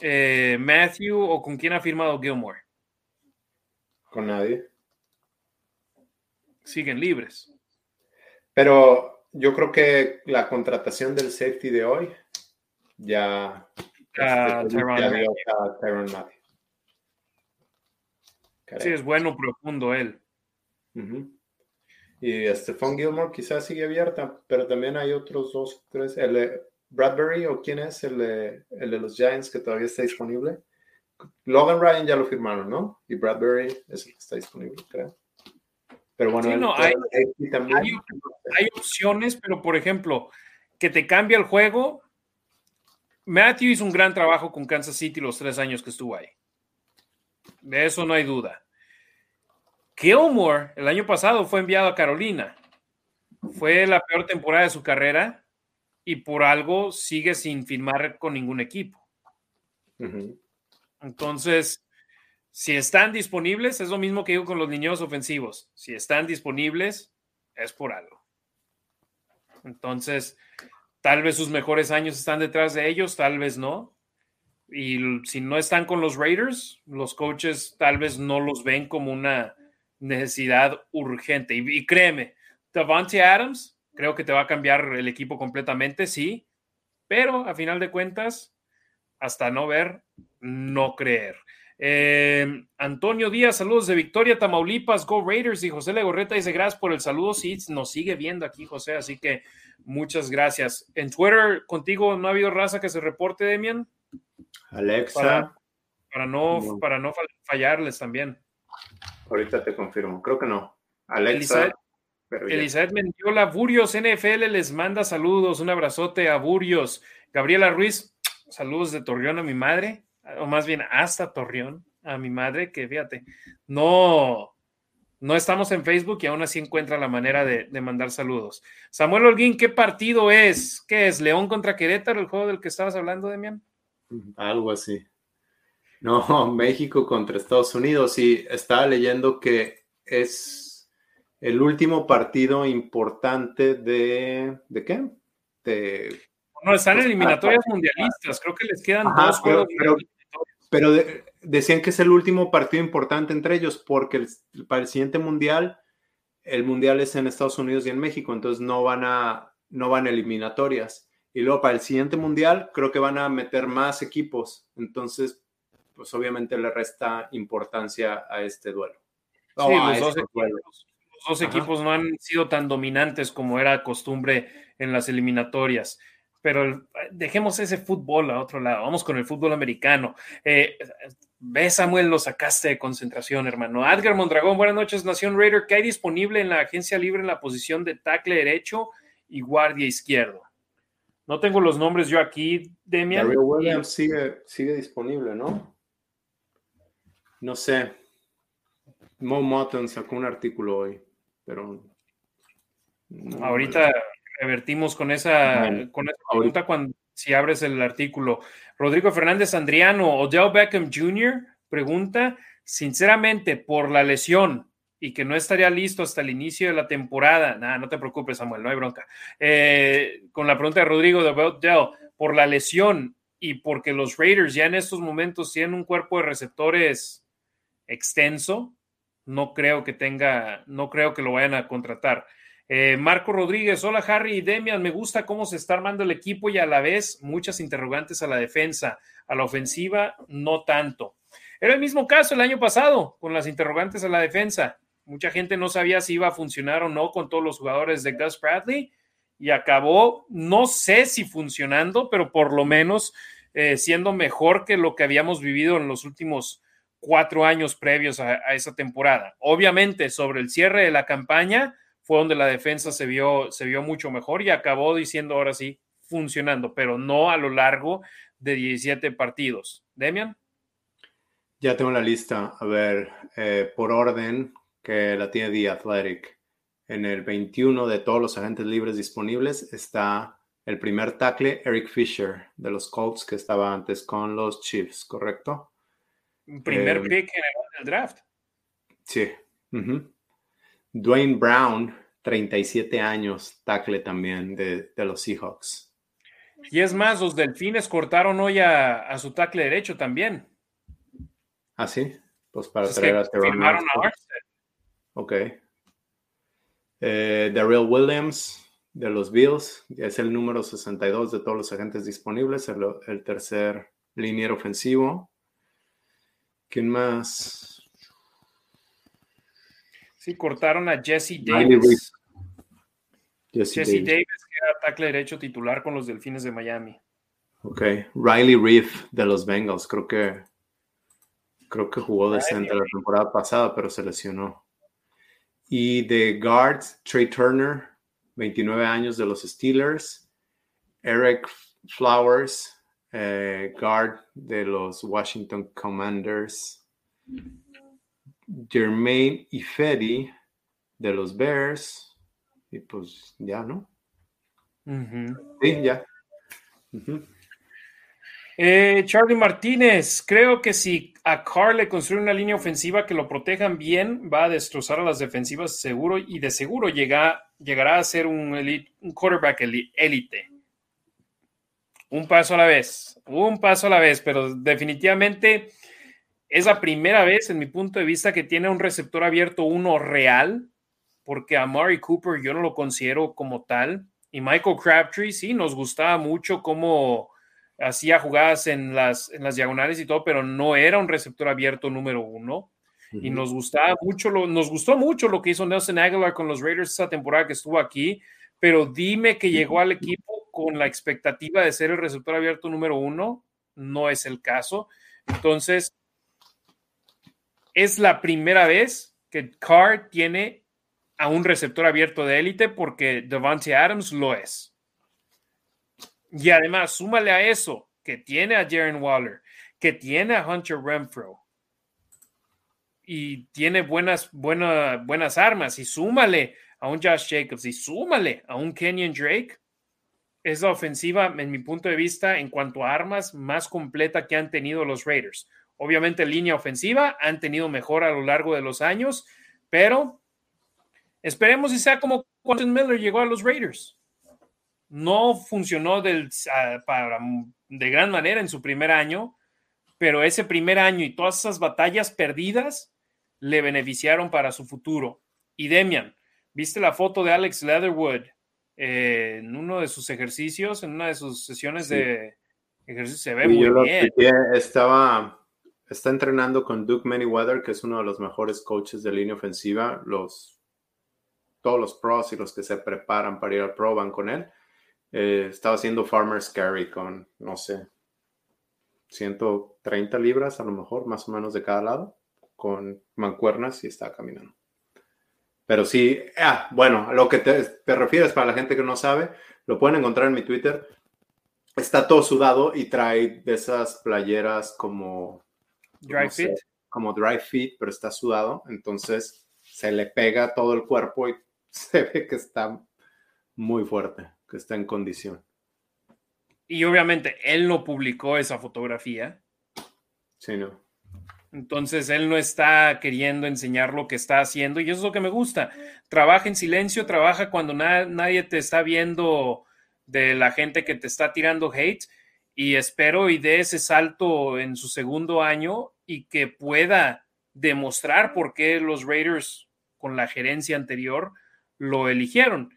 eh, Matthew o con quién ha firmado Gilmore? Con nadie. Siguen libres. Pero yo creo que la contratación del safety de hoy ya, uh, Sí, es bueno, profundo él. Y Stephon Gilmore quizás sigue abierta, pero también hay otros dos, tres. El, Bradbury o quién es el de, el de los Giants que todavía está disponible. Logan Ryan ya lo firmaron, ¿no? Y Bradbury es el que está disponible, creo. Pero bueno, hay, hay, opciones, pero por ejemplo, que te cambia el juego. Matthew hizo un gran trabajo con Kansas City los tres años que estuvo ahí. De eso no hay duda. Gilmore el año pasado fue enviado a Carolina. Fue la peor temporada de su carrera y por algo sigue sin firmar con ningún equipo. Entonces, si están disponibles, es lo mismo que digo con los niños ofensivos. Si están disponibles, es por algo. Entonces, tal vez sus mejores años están detrás de ellos, tal vez no. Y si no están con los Raiders, los coaches tal vez no los ven como una necesidad urgente. Y, créeme, Davante Adams, creo que te va a cambiar el equipo completamente, sí, pero a final de cuentas, hasta no ver, no creer. Eh, Antonio Díaz, saludos de Victoria, Tamaulipas, Go Raiders. Y José Legorreta dice gracias por el saludo. Sí, nos sigue viendo aquí, José, así que muchas gracias. En Twitter, contigo no ha habido raza que se reporte, Demian. Alexa. Para, no, para no fallarles también. Ahorita te confirmo, creo que no. Alexa. Elizabeth, Mendiola, Burios NFL les manda saludos, un abrazote a Burios. Gabriela Ruiz, saludos de Torreón a mi madre o más bien hasta Torreón, a mi madre, que fíjate, no, no estamos en Facebook y aún así encuentra la manera de, mandar saludos. Samuel Holguín, ¿qué partido es? ¿Qué es? ¿León contra Querétaro, el juego del que estabas hablando, Demian? Algo así. No, México contra Estados Unidos. Y estaba leyendo que es el último partido importante de. ¿De qué? De. No, están pues, eliminatorias mundialistas. Creo que les quedan dos juegos. Pero decían que es el último partido importante entre ellos porque para el siguiente mundial, el mundial es en Estados Unidos y en México, entonces no van a, no van a eliminatorias. Y luego para el siguiente mundial creo que van a meter más equipos, entonces pues obviamente le resta importancia a este duelo. Sí, los, este dos equipos, los, dos equipos, no han sido tan dominantes como era costumbre en las eliminatorias pero dejemos ese fútbol a otro lado, vamos con el fútbol americano. Eh, ve, Samuel, lo sacaste de concentración, hermano. Edgar Mondragón, buenas noches, Nación Raider. ¿Qué hay disponible en la agencia libre en la posición de tackle derecho y guardia izquierdo? No tengo los nombres yo aquí, Demian. Daryl Williams sigue, sigue disponible, ¿no? No sé. Mo Motton sacó un artículo hoy, pero. Ahorita, revertimos con esa, con esa pregunta cuando si abres el artículo. Rodrigo Fernández Andriano, Odell Beckham Jr. pregunta, sinceramente, por la lesión y que no estaría listo hasta el inicio de la temporada. Nada, no te preocupes, Samuel, no hay bronca. Eh, con la pregunta de Rodrigo de Odell, por la lesión y porque los Raiders ya en estos momentos tienen un cuerpo de receptores extenso, no creo que tenga, no creo que lo vayan a contratar. Eh, Marco Rodríguez, hola Harry y Demian, me gusta cómo se está armando el equipo y a la vez muchas interrogantes a la defensa, a la ofensiva no tanto. Era el mismo caso el año pasado con las interrogantes a la defensa. Mucha gente no sabía si iba a funcionar o no con todos los jugadores de Gus Bradley y acabó, no sé si funcionando, pero por lo menos eh, siendo mejor que lo que habíamos vivido en los últimos cuatro años previos a esa temporada. Obviamente, sobre el cierre de la campaña, fue donde la defensa se vio, se vio mucho mejor y acabó diciendo ahora sí, funcionando, pero no a lo largo de 17 partidos. Demian. Ya tengo la lista. A ver, eh, por orden que la tiene The Athletic. En el 21 de todos los agentes libres disponibles está el primer tackle, Eric Fisher, de los Colts, que estaba antes con los Chiefs, ¿correcto? Primer eh, pick en el draft. Sí. Dwayne Brown, 37 años, tackle también de, los Seahawks. Y es más, los Delfines cortaron hoy a, su tackle derecho también. Ah, sí. Pues para traer a Firmaron a Ok. Eh, Darrell Williams de los Bills es el número 62 de todos los agentes disponibles, el, el tercer liniero ofensivo. ¿Quién más? Sí, cortaron a Jesse Davis. Jesse, Davis. que era tackle derecho titular con los Delfines de Miami. Ok, Riley Reef de los Bengals, creo que creo que jugó decente la temporada pasada, pero se lesionó. Y de guard, Trey Turner, 29 años de los Steelers. Eric Flowers, eh, guard de los Washington Commanders. Jermaine Ifedi de los Bears. Y pues ya, ¿no? Sí, ya. Eh, Charlie Martínez, creo que si a Carr le construye una línea ofensiva que lo protejan bien, va a destrozar a las defensivas seguro y de seguro llega, llegará a ser un, un quarterback élite. Un paso a la vez, un paso a la vez, pero definitivamente es la primera vez, en mi punto de vista, que tiene un receptor abierto uno real, porque a Mari Cooper yo no lo considero como tal. Y Michael Crabtree, sí, nos gustaba mucho cómo hacía jugadas en las, en las diagonales y todo, pero no era un receptor abierto número uno. Y nos gustaba mucho, lo, nos gustó mucho lo que hizo Nelson Aguilar con los Raiders esa temporada que estuvo aquí, pero dime que llegó al equipo con la expectativa de ser el receptor abierto número uno, no es el caso. Entonces, es la primera vez que Carr tiene a un receptor abierto de élite porque Devante Adams lo es. Y además, súmale a eso que tiene a Jaren Waller, que tiene a Hunter Renfro y tiene buenas, buenas, armas y súmale a un Josh Jacobs y súmale a un Kenyon Drake. Es la ofensiva, en mi punto de vista, en cuanto a armas, más completa que han tenido los Raiders. Obviamente, línea ofensiva han tenido mejor a lo largo de los años, pero esperemos si sea como Quentin Miller llegó a los Raiders. No funcionó del, para, de gran manera en su primer año, pero ese primer año y todas esas batallas perdidas le beneficiaron para su futuro. Y Demian, ¿viste la foto de Alex Leatherwood eh, en uno de sus ejercicios, en una de sus sesiones de ejercicio? Se ve muy bien. Estaba está entrenando con Duke Manyweather, que es uno de los mejores coaches de línea ofensiva. Los, todos los pros y los que se preparan para ir al pro van con él. Eh, estaba haciendo Farmer's Carry con, no sé, 130 libras a lo mejor, más o menos de cada lado, con mancuernas y está caminando. Pero sí, ah, bueno, a lo que te, te refieres para la gente que no sabe, lo pueden encontrar en mi Twitter. Está todo sudado y trae de esas playeras como Dry fit. como dry fit, pero está sudado, entonces se le pega todo el cuerpo y se ve que está muy fuerte, que está en condición. Y obviamente él no publicó esa fotografía. Sí, no. Entonces él no está queriendo enseñar lo que está haciendo y eso es lo que me gusta. Trabaja en silencio, trabaja cuando nadie te está viendo de la gente que te está tirando hate y espero y dé ese salto en su segundo año y que pueda demostrar por qué los Raiders con la gerencia anterior lo eligieron.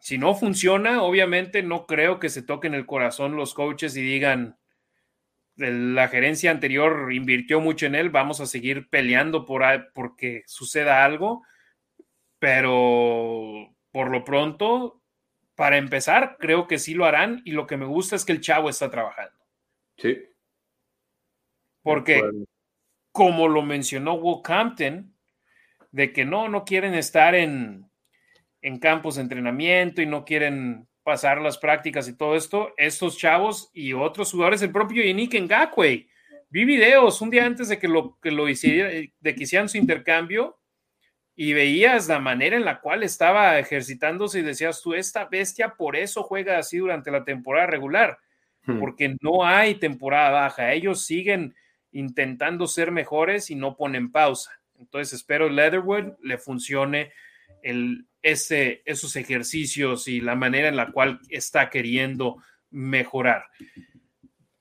Si no funciona, obviamente no creo que se toquen el corazón los coaches y digan, la gerencia anterior invirtió mucho en él, vamos a seguir peleando por porque suceda algo, pero por lo pronto para empezar, creo que sí lo harán y lo que me gusta es que el chavo está trabajando. Sí. Porque, como lo mencionó Wolverhampton, de que no, no quieren estar en, en campos de entrenamiento y no quieren pasar las prácticas y todo esto, estos chavos y otros jugadores, el propio Yannick Ngakwe, vi videos un día antes de que lo, que lo hiciera, de que hicieran su intercambio y veías la manera en la cual estaba ejercitándose y decías tú, esta bestia por eso juega así durante la temporada regular, hmm. porque no hay temporada baja, ellos siguen intentando ser mejores y no ponen pausa. Entonces espero Leatherwood le funcione el, ese, esos ejercicios y la manera en la cual está queriendo mejorar.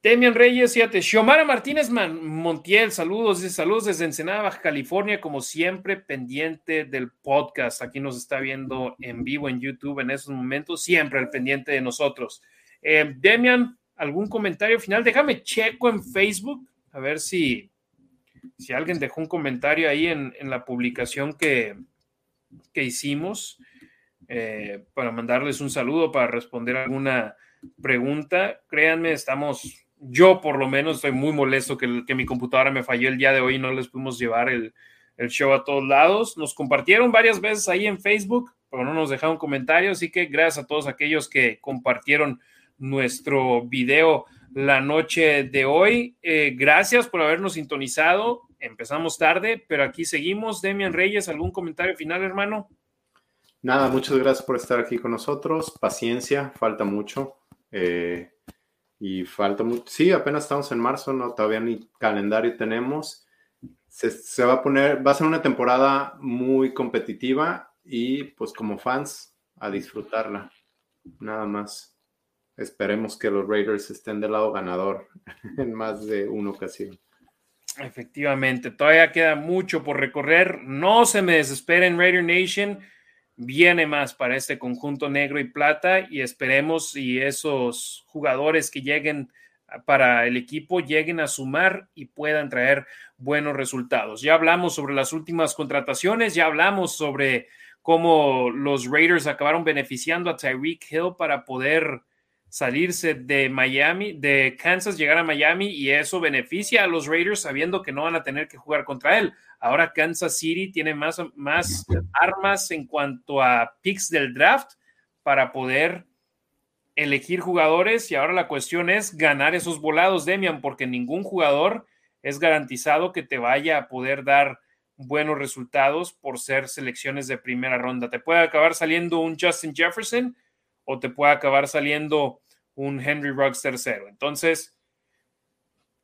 Demian Reyes, fíjate, Xiomara Martínez Montiel, saludos, saludos desde Ensenada, Baja California, como siempre, pendiente del podcast. Aquí nos está viendo en vivo en YouTube en esos momentos, siempre al pendiente de nosotros. Eh, Demian, ¿algún comentario final? Déjame checo en Facebook, a ver si, si alguien dejó un comentario ahí en, la publicación que, que hicimos, eh, para mandarles un saludo, para responder alguna pregunta. Créanme, estamos yo por lo menos estoy muy molesto que, que, mi computadora me falló el día de hoy y no les pudimos llevar el, el, show a todos lados. Nos compartieron varias veces ahí en Facebook, pero no nos dejaron comentarios, así que gracias a todos aquellos que compartieron nuestro video la noche de hoy. Eh, gracias por habernos sintonizado. Empezamos tarde, pero aquí seguimos. Demian Reyes, ¿algún comentario final, hermano? Nada, muchas gracias por estar aquí con nosotros. Paciencia, falta mucho. Eh, y falta mucho. Sí, apenas estamos en marzo, no todavía ni calendario tenemos. Se, va a poner, va a ser una temporada muy competitiva y pues como fans a disfrutarla, nada más. Esperemos que los Raiders estén del lado ganador en más de una ocasión. Efectivamente, todavía queda mucho por recorrer. No se me desesperen, Raider Nation. Viene más para este conjunto negro y plata y esperemos y esos jugadores que lleguen para el equipo lleguen a sumar y puedan traer buenos resultados. Ya hablamos sobre las últimas contrataciones, ya hablamos sobre cómo los Raiders acabaron beneficiando a Tyreek Hill para poder salirse de Miami, de Kansas, llegar a Miami y eso beneficia a los Raiders sabiendo que no van a tener que jugar contra él. Ahora Kansas City tiene más, más armas en cuanto a picks del draft para poder elegir jugadores y ahora la cuestión es ganar esos volados, Demian, porque ningún jugador es garantizado que te vaya a poder dar buenos resultados por ser selecciones de primera ronda. Te puede acabar saliendo un Justin Jefferson o te puede acabar saliendo un Henry Ruggs tercero. Entonces,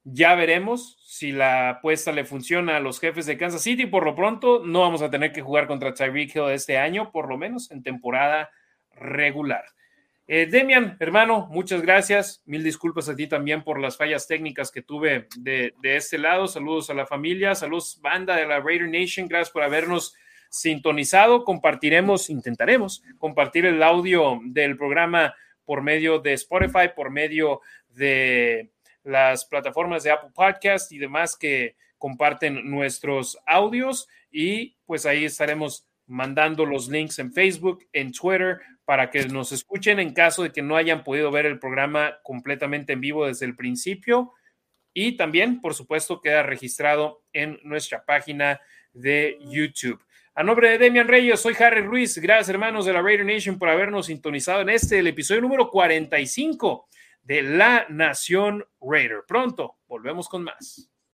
ya veremos si la apuesta le funciona a los jefes de Kansas City. Por lo pronto, no vamos a tener que jugar contra Tyreek Hill este año, por lo menos en temporada regular. Eh, Demian, hermano, muchas gracias. Mil disculpas a ti también por las fallas técnicas que tuve de, de, este lado. Saludos a la familia, saludos banda de la Raider Nation. Gracias por habernos sintonizado. Compartiremos, intentaremos compartir el audio del programa por medio de Spotify, por medio de las plataformas de Apple Podcast y demás que comparten nuestros audios. Y pues ahí estaremos mandando los links en Facebook, en Twitter, para que nos escuchen en caso de que no hayan podido ver el programa completamente en vivo desde el principio. Y también, por supuesto, queda registrado en nuestra página de YouTube. A nombre de Demian Reyes, soy Harry Ruiz. Gracias, hermanos de la Raider Nation, por habernos sintonizado en este, el episodio número 45 de La Nación Raider. Pronto volvemos con más.